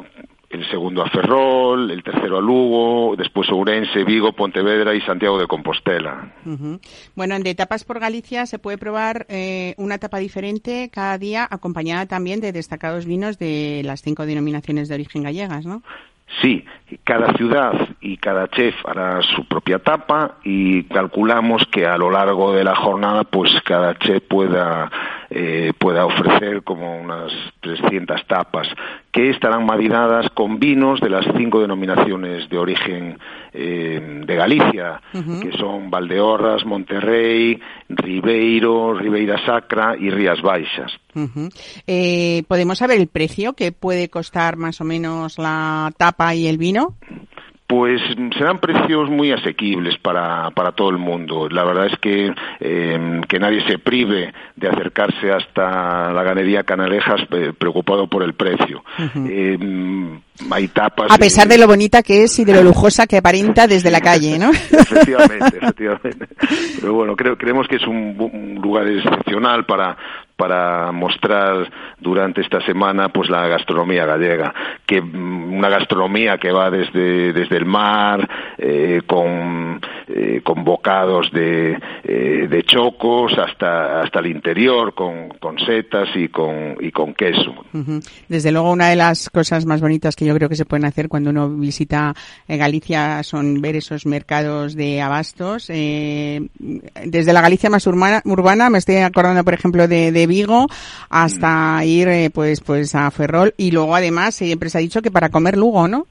el segundo a Ferrol, el tercero a Lugo, después Ourense, Vigo, Pontevedra y Santiago de Compostela. Ujú. Bueno, en de tapas por Galicia se puede probar eh, una tapa diferente cada día, acompañada también de destacados vinos de las cinco denominaciones de origen gallegas, ¿no? Sí, cada ciudad y cada chef hará su propia tapa y calculamos que a lo largo de la jornada pues cada chef pueda eh, pueda ofrecer como unas 300 tapas que estarán marinadas con vinos de las cinco denominaciones de origen eh, de Galicia, que son Valdeorras, Monterrey, Ribeiro, Ribeira Sacra y Rías Baixas. Eh, ¿Podemos saber el precio que puede costar más o menos la tapa y el vino? Pues serán precios muy asequibles para, para todo el mundo. La verdad es que eh, que nadie se prive de acercarse hasta la ganadería Canalejas eh, preocupado por el precio. Eh, hay tapas. A pesar de lo bonita que es y de lo lujosa que aparenta desde la calle, ¿no? efectivamente, efectivamente. Pero bueno, creo, creemos que es un, un lugar excepcional para para mostrar durante esta semana pues la gastronomía gallega que mm, una gastronomía que va desde desde el mar eh, con eh, con bocados de, eh, de chocos hasta hasta el interior con, con setas y con y con queso. Desde luego, una de las cosas más bonitas que yo creo que se pueden hacer cuando uno visita eh, Galicia son ver esos mercados de abastos. Eh, desde la Galicia más urbana, urbana, me estoy acordando, por ejemplo, de, de Vigo, hasta ir eh, pues pues a Ferrol. Y luego, además, siempre se ha dicho que para comer Lugo, ¿no?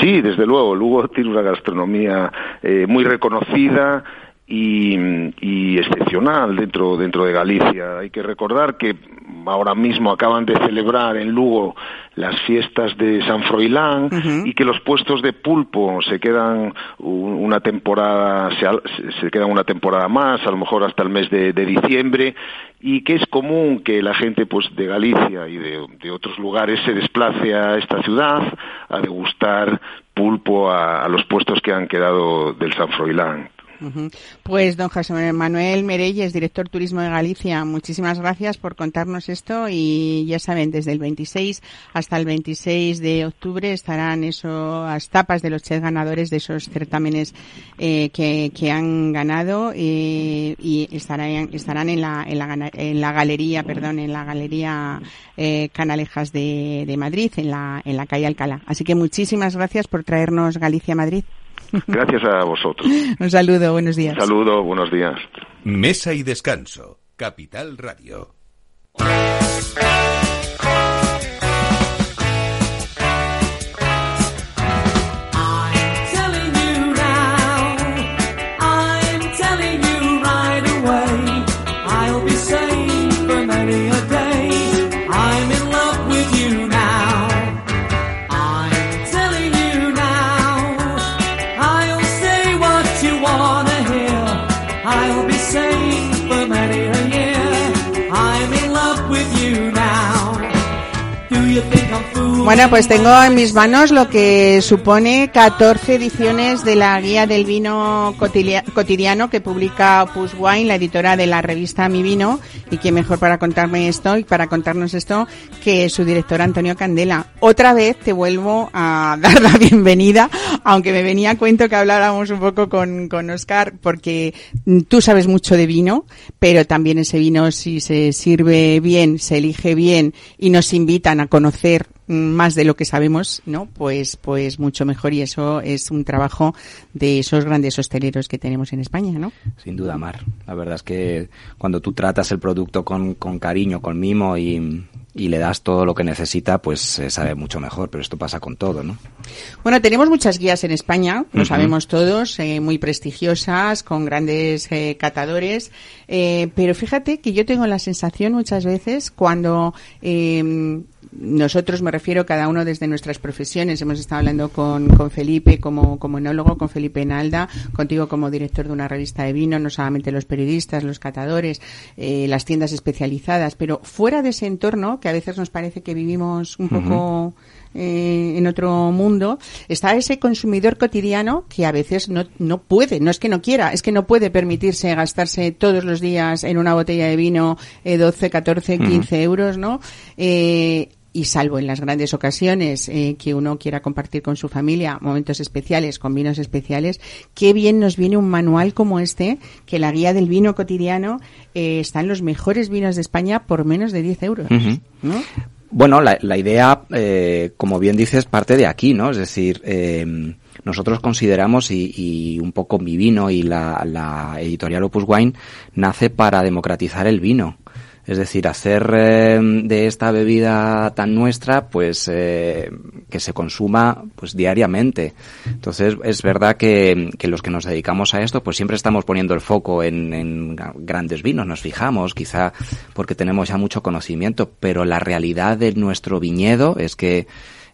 Sí, desde luego. Lugo tiene una gastronomía eh, muy reconocida y, y excepcional dentro dentro de Galicia. Hay que recordar que ahora mismo acaban de celebrar en Lugo las fiestas de San Froilán y que los puestos de pulpo se quedan un- una temporada se, se- se quedan una temporada más, a lo mejor hasta el mes de, de diciembre y que es común que la gente pues de Galicia y de, de otros lugares se desplace a esta ciudad a degustar pulpo a, a los puestos que han quedado del San Froilán. Pues don José Manuel Merelles, director Turismo de Galicia, muchísimas gracias por contarnos esto y ya saben, desde el 26 hasta el 26 de octubre estarán esas tapas de los chefs ganadores de esos certámenes eh, que, que han ganado eh, y estarán, estarán en la, en la, galería, perdón, en la galería eh, Canalejas de, de Madrid, en la, en la calle Alcalá. Así que muchísimas gracias por traernos Galicia Madrid. Gracias a vosotros. Un saludo, buenos días. Saludo, buenos días. Mesa y descanso. Capital Radio. Bueno, pues tengo en mis manos lo que supone 14 ediciones de la guía del vino cotidia- cotidiano que publica Opus Wine, la editora de la revista Mi Vino, y que mejor para contarme esto y para contarnos esto que su director Antonio Candela. Otra vez te vuelvo a dar la bienvenida, aunque me venía a cuento que habláramos un poco con, con Oscar, porque tú sabes mucho de vino, pero también ese vino si se sirve bien, se elige bien y nos invitan a conocer más de lo que sabemos, ¿no? Pues, pues mucho mejor y eso es un trabajo de esos grandes hosteleros que tenemos en España, ¿no? Sin duda, Mar. La verdad es que cuando tú tratas el producto con, con cariño, con mimo y, y le das todo lo que necesita, pues se sabe mucho mejor. Pero esto pasa con todo, ¿no? Bueno, tenemos muchas guías en España, lo sabemos todos, eh, muy prestigiosas, con grandes eh, catadores, eh, pero fíjate que yo tengo la sensación muchas veces cuando nosotros, me refiero cada uno desde nuestras profesiones, hemos estado hablando con, con Felipe como, como enólogo, con Felipe Nalda, contigo como director de una revista de vino, no solamente los periodistas, los catadores, eh, las tiendas especializadas, pero fuera de ese entorno, que a veces nos parece que vivimos un poco eh, en otro mundo, está ese consumidor cotidiano que a veces no, no puede, no es que no quiera, es que no puede permitirse gastarse todos los días en una botella de vino eh, 12, 14, 15 euros, ¿no? Eh, y salvo en las grandes ocasiones eh, que uno quiera compartir con su familia momentos especiales, con vinos especiales, qué bien nos viene un manual como este, que la guía del vino cotidiano eh, están los mejores vinos de España por menos de 10 euros. Bueno, la, la idea, eh, como bien dices, parte de aquí, ¿no? Es decir, eh, nosotros consideramos, y, y un poco mi vino y la, la editorial Opus Wine, nace para democratizar el vino. Es decir, hacer eh, de esta bebida tan nuestra, pues eh, que se consuma pues diariamente. Entonces, es verdad que, los que nos dedicamos a esto, pues siempre estamos poniendo el foco en, en grandes vinos, nos fijamos, quizá porque tenemos ya mucho conocimiento, pero la realidad de nuestro viñedo es que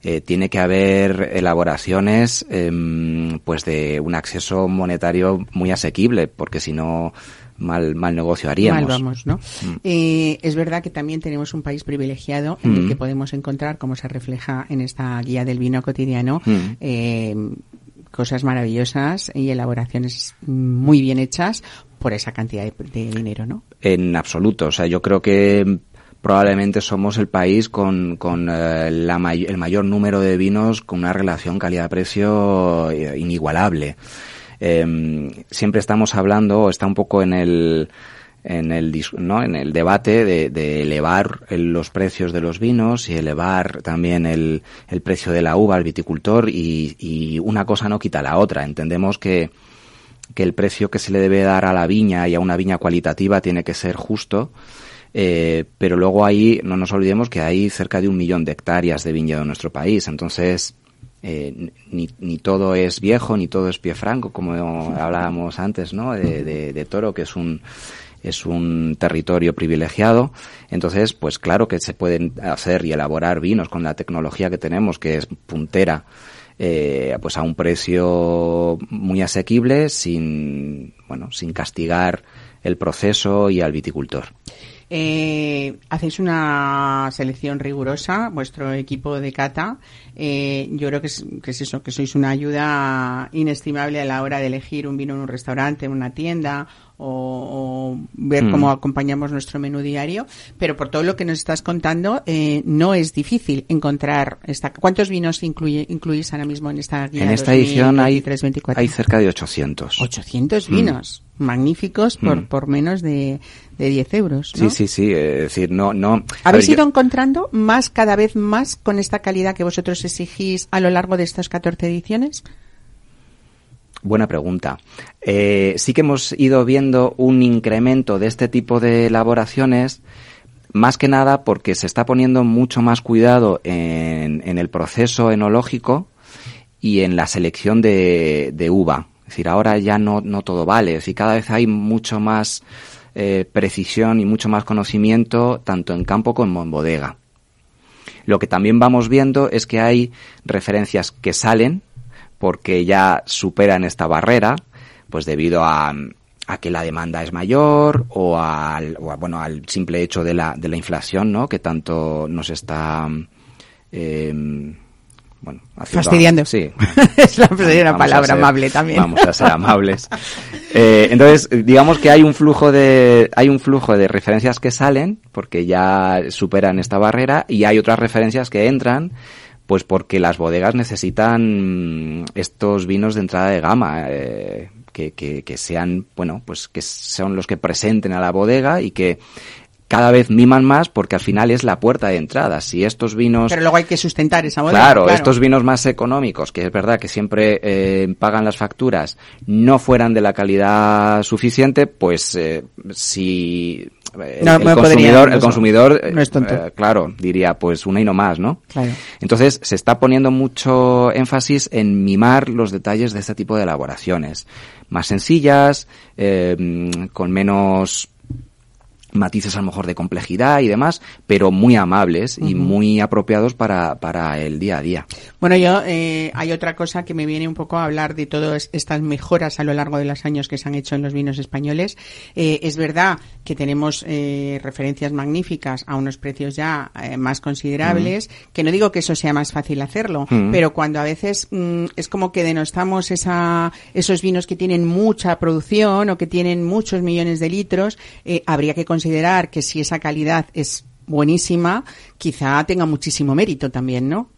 eh, tiene que haber elaboraciones em, pues de un acceso monetario muy asequible, porque si no mal mal negocio haríamos. Mal vamos, ¿no? Mm. Eh, es verdad que también tenemos un país privilegiado en el Mm. que podemos encontrar, como se refleja en esta guía del vino cotidiano, Mm. eh, cosas maravillosas y elaboraciones muy bien hechas por esa cantidad de, de dinero, ¿no? En absoluto. O sea, yo creo que probablemente somos el país con, con eh, la may- el mayor número de vinos con una relación calidad-precio eh, inigualable. Eh, siempre estamos hablando, está un poco en el en el ¿no? en el debate de, de elevar el- los precios de los vinos y elevar también el, el precio de la uva al viticultor y, y una cosa no quita la otra. Entendemos que que el precio que se le debe dar a la viña y a una viña cualitativa tiene que ser justo, eh, pero luego ahí no nos olvidemos que hay cerca de un millón de hectáreas de viñedo en nuestro país, entonces eh, ni, ni todo es viejo, ni todo es pie franco, como hablábamos antes, ¿no? De, de- de Toro, que es un es un territorio privilegiado, entonces, pues claro que se pueden hacer y elaborar vinos con la tecnología que tenemos, que es puntera, eh, pues a un precio muy asequible sin bueno sin castigar el proceso y al viticultor Eh, hacéis una selección rigurosa, vuestro equipo de cata. Eh, yo creo que es, que es eso, que sois una ayuda inestimable a la hora de elegir un vino en un restaurante, en una tienda o, o ver Mm. cómo acompañamos nuestro menú diario. Pero por todo lo que nos estás contando, eh, no es difícil encontrar esta. ¿Cuántos vinos incluye, incluís ahora mismo en esta guía? en esta edición hay 2023-24? hay cerca de 800 800 Mm. Magníficos por, Mm. por menos de, de 10 euros. ¿no? sí sí sí es decir no no ver, ¿Habéis yo- ido encontrando más, cada vez más, con esta calidad que vosotros exigís a lo largo de estas 14 ediciones? Buena pregunta. Eh, sí que hemos ido viendo un incremento de este tipo de elaboraciones, más que nada porque se está poniendo mucho más cuidado en, en el proceso enológico y en la selección de, de uva. Es decir, ahora ya no, no todo vale. Decir, cada vez hay mucho más eh, precisión y mucho más conocimiento, tanto en campo como en bodega. Lo que también vamos viendo es que hay referencias que salen porque ya superan esta barrera, pues debido a, a que la demanda es mayor o al, bueno, al simple hecho de la, de la inflación, ¿no? Que tanto nos está, eh, bueno, haciendo- Fastidiando. Sí. Es la- sería una palabra ser- amable también. Vamos a ser amables. Eh, entonces, digamos que hay un flujo de, hay un flujo de referencias que salen porque ya superan esta barrera y hay otras referencias que entran pues porque las bodegas necesitan mm, estos vinos de entrada de gama, eh, que, que, que sean, bueno, pues que son los que presenten a la bodega y que cada vez miman más porque al final es la puerta de entrada. Si estos vinos Pero luego hay que sustentar esa bodega. Claro, estos vinos más económicos, que es verdad que siempre eh, pagan las facturas, no fueran de la calidad suficiente, pues eh, si No, el, no consumidor, el consumidor, No es tonto. eh, claro, diría pues una y no más, ¿no? Claro. Entonces se está poniendo mucho énfasis en mimar los detalles de este tipo de elaboraciones, más sencillas, eh, con menos matices a lo mejor de complejidad y demás, pero muy amables y muy apropiados para, para el día a día. Bueno, yo eh, hay otra cosa que me viene un poco a hablar de todas estas mejoras a lo largo de los años que se han hecho en los vinos españoles. Eh, es verdad que tenemos eh, referencias magníficas a unos precios ya eh, más considerables, que no digo que eso sea más fácil hacerlo, pero cuando a veces mm, es como que denostamos esa, esos vinos que tienen mucha producción o que tienen muchos millones de litros, eh, habría que considerar que si esa calidad es buenísima, quizá tenga muchísimo mérito también, ¿no?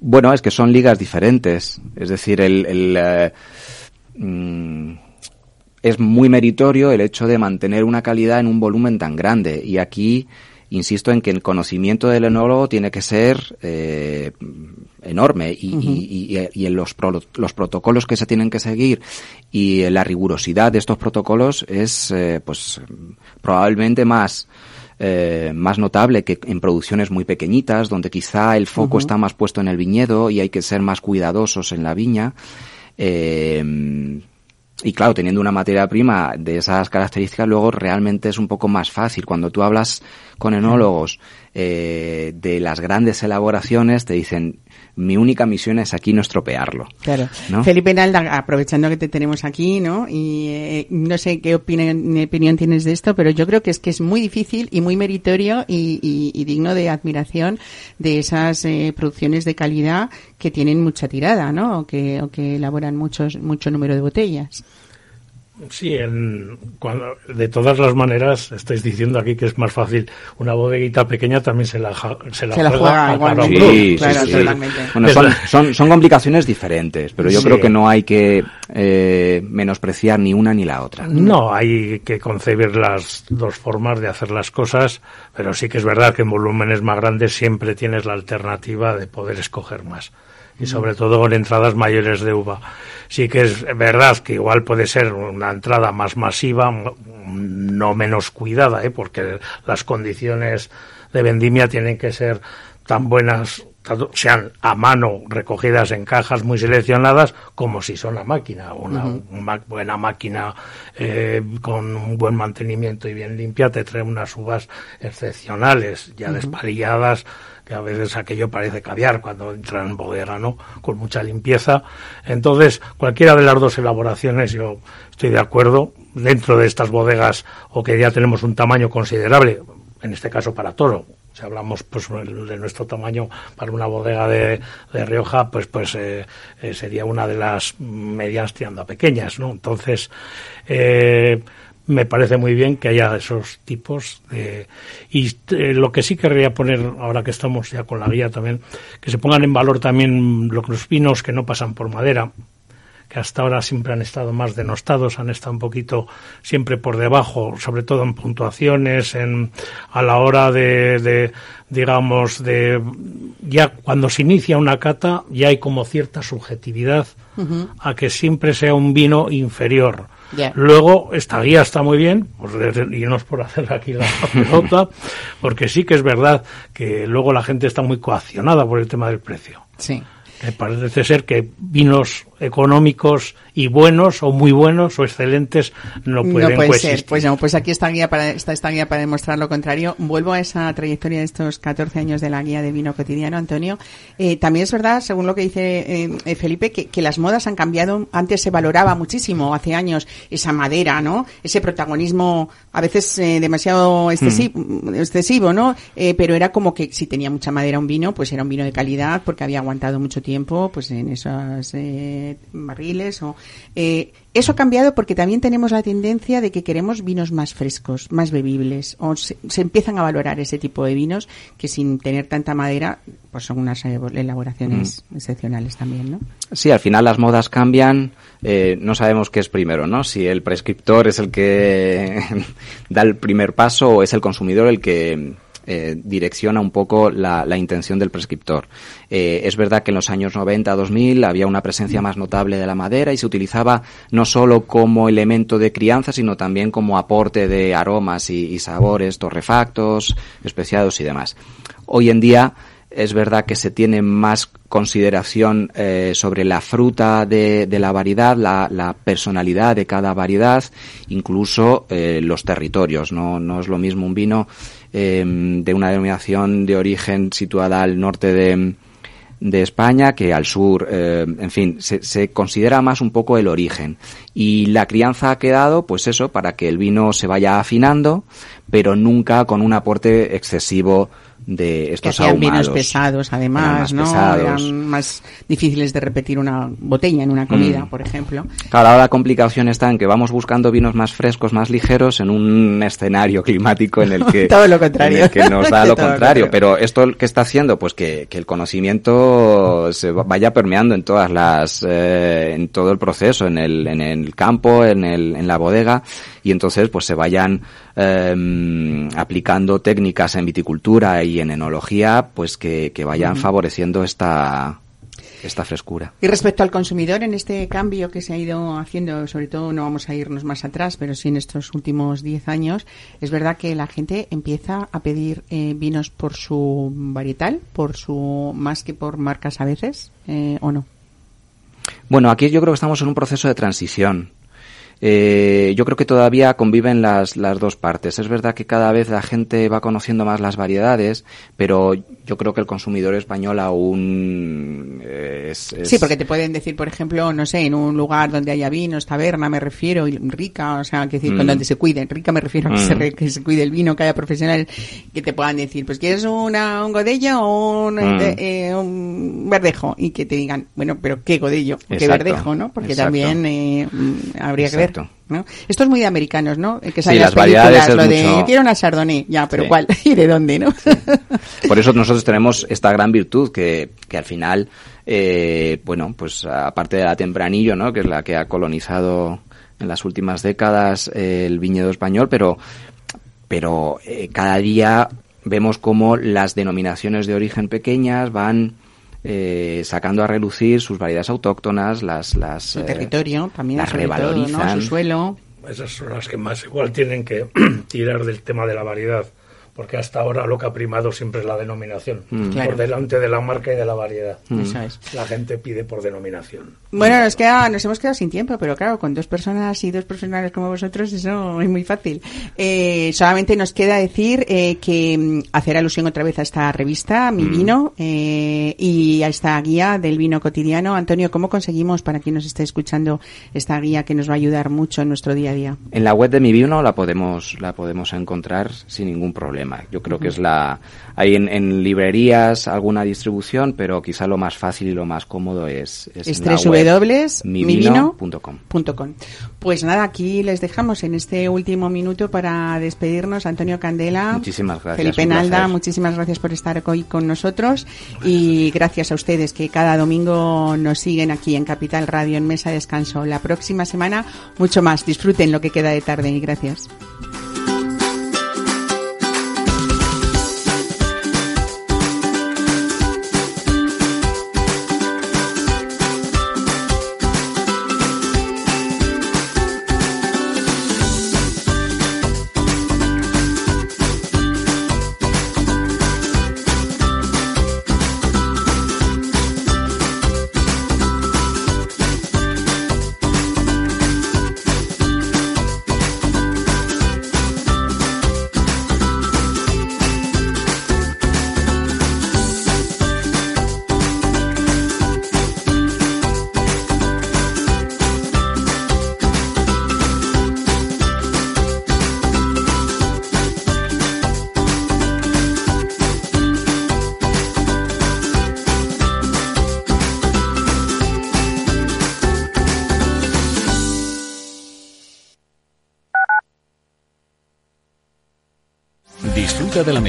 Bueno, es que son ligas diferentes. Es decir, el, el, eh, mm, es muy meritorio el hecho de mantener una calidad en un volumen tan grande. Y aquí insisto en que el conocimiento del enólogo tiene que ser eh, enorme y, Ujú. y- y- y en los, pro- los protocolos que se tienen que seguir y la rigurosidad de estos protocolos es eh, pues probablemente más eh, más notable que en producciones muy pequeñitas, donde quizá el foco está más puesto en el viñedo y hay que ser más cuidadosos en la viña. Y claro, teniendo una materia prima de esas características, luego realmente es un poco más fácil. Cuando tú hablas con enólogos eh, de las grandes elaboraciones, te dicen, mi única misión es aquí no estropearlo. Claro. ¿no? Felipe Nalda, aprovechando que te tenemos aquí, ¿no? Y eh, no sé qué opinión, opinión tienes de esto, pero yo creo que es que es muy difícil y muy meritorio y, y- y digno de admiración de esas eh, producciones de calidad que tienen mucha tirada, ¿no? O que, o que elaboran muchos, mucho número de botellas. Sí, en, cuando, de todas las maneras, estáis diciendo aquí que es más fácil. Una bodeguita pequeña también se la, se la Se la juega, juega. Sí, sí, claro, sí. Bueno, son, son, son complicaciones diferentes, pero yo Sí. creo que no hay que eh, menospreciar ni una ni la otra. No, hay que concebir las dos formas de hacer las cosas, pero sí que es verdad que en volúmenes más grandes siempre tienes la alternativa de poder escoger más. Y sobre todo en entradas mayores de uva. Sí que es verdad que igual puede ser una entrada más masiva, no menos cuidada, ¿eh? porque las condiciones de vendimia tienen que ser tan buenas, tanto sean a mano recogidas en cajas muy seleccionadas, como si son a máquina. Una, una buena máquina eh, con un buen mantenimiento y bien limpia te trae unas uvas excepcionales, ya despalilladas, que a veces aquello parece caviar cuando entra en bodega, ¿no? Con mucha limpieza. Entonces, cualquiera de las dos elaboraciones, yo estoy de acuerdo, dentro de estas bodegas, o que ya tenemos un tamaño considerable, en este caso para toro, si hablamos pues de nuestro tamaño para una bodega de, de Rioja, pues pues eh, eh, sería una de las medianas tirando a pequeñas, ¿no? Entonces, eh, me parece muy bien que haya esos tipos de... y eh, lo que sí querría poner ahora que estamos ya con la guía también que se pongan en valor también lo- los vinos que no pasan por madera que hasta ahora siempre han estado más denostados, han estado un poquito siempre por debajo, sobre todo en puntuaciones, en a la hora de, de digamos de ya cuando se inicia una cata ya hay como cierta subjetividad a que siempre sea un vino inferior. Luego, esta guía está muy bien, y no es por hacer aquí la pelota, porque sí que es verdad que luego la gente está muy coaccionada por el tema del precio. Sí. Me parece ser que vinos económicos y buenos o muy buenos o excelentes no pueden no puede coexistir. ser. Pues no, pues aquí está guía para está esta guía para demostrar lo contrario. Vuelvo a esa trayectoria de estos 14 años de la guía de vino cotidiano, Antonio. Eh, también es verdad, según lo que dice eh, eh, Felipe, que, que las modas han cambiado. Antes se valoraba muchísimo, hace años, esa madera, ¿no? Ese protagonismo, a veces eh, demasiado excesivo, excesivo, ¿no? Eh, pero era como que si tenía mucha madera un vino, pues era un vino de calidad porque había aguantado mucho tiempo, pues en esos eh, barriles o eh, eso ha cambiado porque también tenemos la tendencia de que queremos vinos más frescos, más bebibles, o se, se empiezan a valorar ese tipo de vinos que sin tener tanta madera, pues son unas eh, elaboraciones excepcionales también, ¿no? Sí, al final las modas cambian, eh, no sabemos qué es primero, ¿no? Si el prescriptor es el que da el primer paso o es el consumidor el que eh, direcciona un poco la, la intención del prescriptor. Eh, es verdad que en los años 90, 2000 había una presencia más notable de la madera y se utilizaba no solo como elemento de crianza, sino también como aporte de aromas y, y sabores torrefactos, especiados y demás. Hoy en día es verdad que se tiene más consideración eh, sobre la fruta de, de la variedad, la, la personalidad de cada variedad, incluso eh, los territorios. No, no es lo mismo un vino eh, de una denominación de origen situada al norte de, de España que al sur, eh, en fin, se considera más un poco el origen. Y la crianza ha quedado, pues eso, para que el vino se vaya afinando, pero nunca con un aporte excesivo de Que estos hacían ahumados. vinos pesados, además, más ¿no? pesados. Eran más difíciles de repetir una botella en una comida, Mm. por ejemplo. Claro, ahora la complicación está en que vamos buscando vinos más frescos, más ligeros en un escenario climático en el que, Todo lo contrario. en el que nos da lo contrario. Pero esto que está haciendo, pues que, que el conocimiento se va- vaya permeando en todas las, eh, en todo el proceso, en el, en el campo, en el, en la bodega, y entonces pues se vayan eh, aplicando técnicas en viticultura y en enología, pues que, que vayan favoreciendo esta, esta frescura. Y respecto al consumidor, en este cambio que se ha ido haciendo, sobre todo no vamos a irnos más atrás, pero sí en estos últimos 10 años, es verdad que la gente empieza a pedir eh, vinos por su varietal, por su más que por marcas a veces, eh, ¿o no? Bueno, aquí yo creo que estamos en un proceso de transición. Eh, yo creo que todavía conviven las, las dos partes. Es verdad que cada vez la gente va conociendo más las variedades, pero yo creo que el consumidor español aún eh, es, es- Sí, porque te pueden decir, por ejemplo, no sé, en un lugar donde haya vinos, taberna, me refiero, y rica, o sea, que decir, Mm. con donde se cuide, rica me refiero a que, se, Mm. re- que se cuide el vino, que haya profesionales que te puedan decir, pues quieres una, un godello o un, Mm. eh, eh, un verdejo, y que te digan, bueno, pero qué godello, qué verdejo, ¿no? Porque exacto. también eh, mm, habría que ver. Esto es muy de americanos, ¿no? Eh, Que Sí, las variedades es lo de mucho- quiero una chardonnay, ya, pero Sí. ¿cuál? ¿Y de dónde, no? Por eso nosotros tenemos esta gran virtud que, que al final, eh, bueno, pues aparte de la tempranillo, ¿no? Que es la que ha colonizado en las últimas décadas eh, el viñedo español, pero, pero eh, cada día vemos cómo las denominaciones de origen pequeñas van eh, sacando a relucir sus variedades autóctonas, las, las Su eh, territorio también, las sobre todo, ¿no? revalorizan. Su suelo. Esas son las que más igual tienen que tirar del tema de la variedad, porque hasta ahora lo que ha primado siempre es la denominación, Mm. Claro. por delante de la marca y de la variedad. Eso es. La gente pide por denominación. Bueno, nos, queda, nos hemos quedado sin tiempo, pero claro, con dos personas y dos profesionales como vosotros, eso es muy fácil. Eh, solamente nos queda decir eh, que mm, hacer alusión otra vez a esta revista, Mi Vino, eh, y a esta guía del vino cotidiano. Antonio, ¿cómo conseguimos, para quien nos esté escuchando, esta guía que nos va a ayudar mucho en nuestro día a día? En la web de mi vino la podemos la podemos encontrar sin ningún problema. Yo creo que es la hay en, en librerías alguna distribución, pero quizá lo más fácil y lo más cómodo es, es Es www.mivino.com. mivino.com. Pues nada, aquí les dejamos en este último minuto para despedirnos. Antonio Candela, Muchísimas gracias, Felipe Nalda, muchísimas gracias por estar hoy con nosotros y gracias a ustedes que cada domingo nos siguen aquí en Capital Radio en Mesa de Descanso. La próxima semana mucho más. Disfruten lo que queda de tarde y gracias.